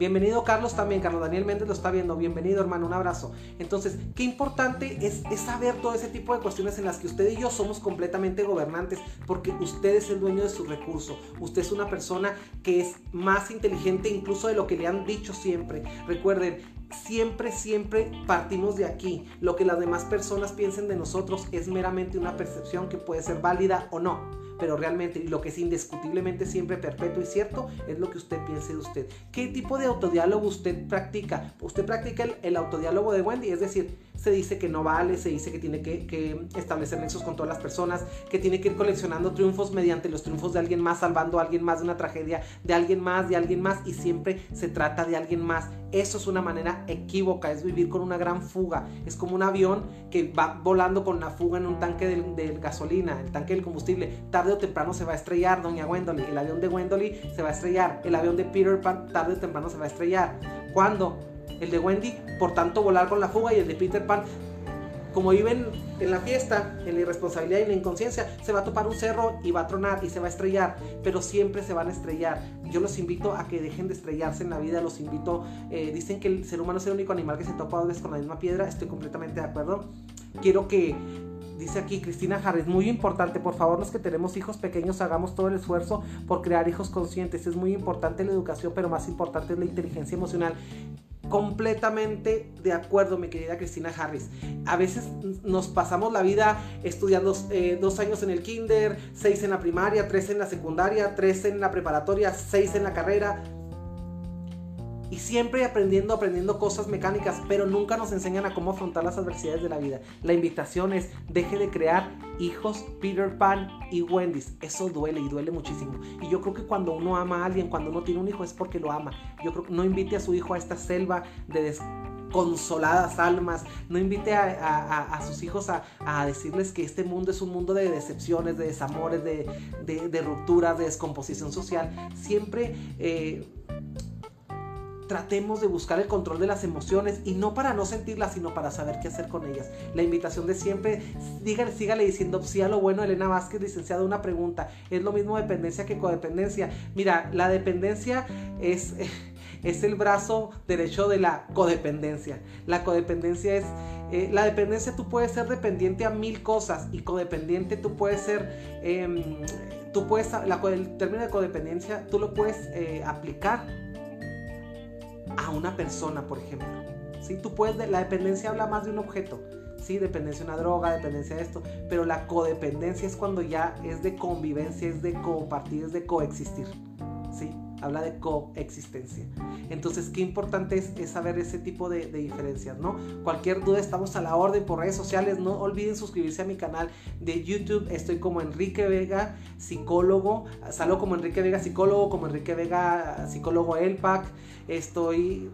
[SPEAKER 1] Bienvenido Carlos también, Carlos Daniel Méndez lo está viendo. Bienvenido hermano, un abrazo. Entonces, qué importante es, saber todo ese tipo de cuestiones en las que usted y yo somos completamente gobernantes, porque usted es el dueño de su recurso. Usted es una persona que es más inteligente incluso de lo que le han dicho siempre. Recuerden, siempre, siempre partimos de aquí. Lo que las demás personas piensen de nosotros es meramente una percepción que puede ser válida o no pero realmente lo que es indiscutiblemente siempre perpetuo y cierto es lo que usted piense de usted. ¿Qué tipo de autodiálogo usted practica? Usted practica el, autodiálogo de Wendy, es decir, se dice que no vale, se dice que tiene que, establecer nexos con todas las personas, que tiene que ir coleccionando triunfos mediante los triunfos de alguien más, salvando a alguien más de una tragedia, de alguien más, de alguien más, y siempre se trata de alguien más. Eso es una manera equívoca, es vivir con una gran fuga. Es como un avión que va volando con una fuga en un tanque de, gasolina, el tanque del combustible. Tarde o temprano se va a estrellar, doña Wendolly. El avión de Wendolly se va a estrellar. El avión de Peter Pan tarde o temprano se va a estrellar. ¿Cuándo? El de Wendy, por tanto, volar con la fuga y el de Peter Pan como viven en la fiesta, en la irresponsabilidad y en la inconsciencia, se va a topar un cerro y va a tronar y se va a estrellar, pero siempre se van a estrellar. Yo los invito a que dejen de estrellarse en la vida, los invito, eh, dicen que el ser humano es el único animal que se topa dos veces con la misma piedra, estoy completamente de acuerdo. Quiero que dice aquí Cristina Harris, muy importante, por favor los que tenemos hijos pequeños hagamos todo el esfuerzo por crear hijos conscientes. Es muy importante la educación, pero más importante es la inteligencia emocional. Completamente de acuerdo, mi querida Cristina Harris. A veces nos pasamos la vida estudiando eh, dos años en el kinder, seis en la primaria, tres en la secundaria, tres en la preparatoria, seis en la carrera y siempre aprendiendo, aprendiendo cosas mecánicas, pero nunca nos enseñan a cómo afrontar las adversidades de la vida. La invitación es, deje de crear hijos Peter Pan y Wendy's. Eso duele y duele muchísimo. Y yo creo que cuando uno ama a alguien, cuando uno tiene un hijo es porque lo ama. Yo creo que no invite a su hijo a esta selva de desconsoladas almas. No invite a, sus hijos a, decirles que este mundo es un mundo de decepciones, de desamores, de, de, rupturas, de descomposición social. Siempre... Eh, tratemos de buscar el control de las emociones y no para no sentirlas, sino para saber qué hacer con ellas. La invitación de siempre, dígale, sígale diciendo sí a lo bueno, Elena Vázquez, licenciada, una pregunta. ¿Es lo mismo dependencia que codependencia? Mira, la dependencia es... es el brazo derecho de la codependencia. La codependencia es, eh, la dependencia tú puedes ser dependiente a mil cosas y codependiente tú puedes ser, em, tú puedes, el término de codependencia tú lo puedes eh, aplicar a una persona, por ejemplo. ¿Sí? Tú puedes, la dependencia habla más de un objeto. Sí, dependencia de una droga, dependencia de esto, pero la codependencia es cuando ya es de convivencia, es de compartir, es de coexistir. ¿Sí? Habla de coexistencia. Entonces, qué importante es, saber ese tipo de, diferencias, ¿no? Cualquier duda, estamos a la orden por redes sociales. No olviden suscribirse a mi canal de YouTube. Estoy como Enrique Vega, psicólogo. Salgo como Enrique Vega, psicólogo, como Enrique Vega, psicólogo ELPAC. Estoy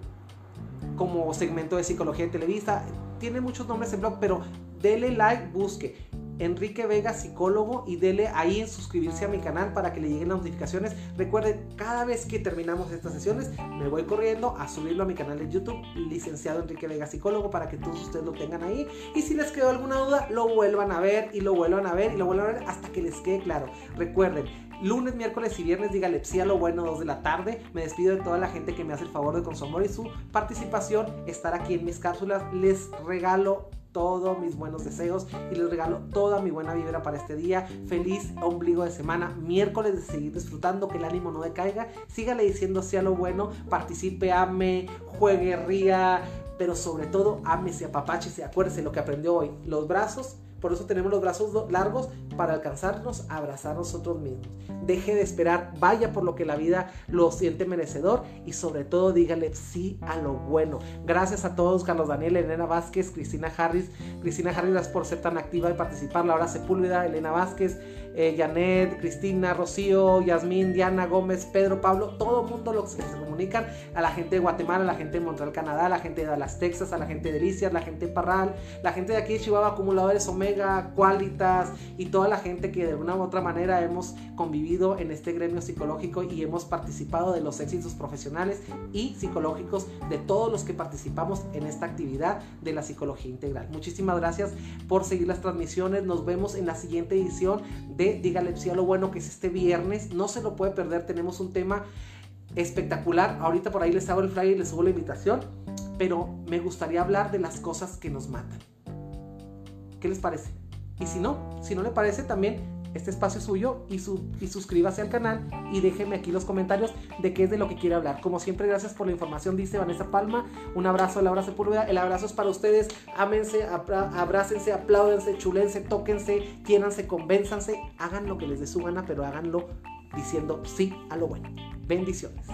[SPEAKER 1] como segmento de psicología de Televisa. Tiene muchos nombres en blog, pero dele like, busque. Enrique Vega, psicólogo, y dele ahí en suscribirse a mi canal para que le lleguen las notificaciones. Recuerden, cada vez que terminamos estas sesiones, me voy corriendo a subirlo a mi canal de YouTube, licenciado Enrique Vega, psicólogo, para que todos ustedes lo tengan ahí. Y si les quedó alguna duda, lo vuelvan a ver y lo vuelvan a ver y lo vuelvan a ver hasta que les quede claro. Recuerden, lunes, miércoles y viernes, dígale sí a lo bueno, 2 de la tarde. Me despido de toda la gente que me hace el favor de con su amor y su participación, estar aquí en mis cápsulas. Les regalo todos mis buenos deseos y les regalo toda mi buena vibra para este día. Feliz ombligo de semana, miércoles de seguir disfrutando, que el ánimo no decaiga. Sígale diciendo hacia lo bueno, participe, ame, juegue, ría, pero sobre todo ámese, apapáchese, acuérdese lo que aprendió hoy. Los brazos por eso tenemos los brazos largos para alcanzarnos, abrazar nosotros mismos. Deje de esperar, vaya por lo que la vida lo siente merecedor y sobre todo dígale sí a lo bueno. Gracias a todos, Carlos Daniel, Elena Vázquez, Cristina Harris. Cristina Harris, gracias por ser tan activa y participar. Laura Sepúlveda, Elena Vázquez, eh, Janet, Cristina, Rocío, Yasmín, Diana Gómez, Pedro, Pablo, todo el mundo los que se comunican, a la gente de Guatemala, a la gente de Montreal, Canadá, a la gente de Dallas, Texas, a la gente de Delicias, la gente de Parral, la gente de aquí de Chihuahua, acumuladores Omega, Qualitas y toda la gente que de una u otra manera hemos convivido en este gremio psicológico y hemos participado de los éxitos profesionales y psicológicos de todos los que participamos en esta actividad de la psicología integral. Muchísimas gracias por seguir las transmisiones. Nos vemos en la siguiente edición de Dígale sí a lo bueno que es este viernes. No se lo puede perder, tenemos un tema espectacular. Ahorita por ahí les hago el flyer y les subo la invitación. Pero me gustaría hablar de las cosas que nos matan. ¿Qué les parece? Y si no, si no le parece también este espacio suyo y, y suscríbase al canal y déjeme aquí los comentarios de qué es de lo que quiere hablar. Como siempre, gracias por la información, dice Vanessa Palma. Un abrazo, el abrazo Sepúlveda. El abrazo es para ustedes. Ámense, abrácense, apláudense, chulense, tóquense, quiéranse, convénzanse. Hagan lo que les dé su gana, pero háganlo diciendo sí a lo bueno. Bendiciones.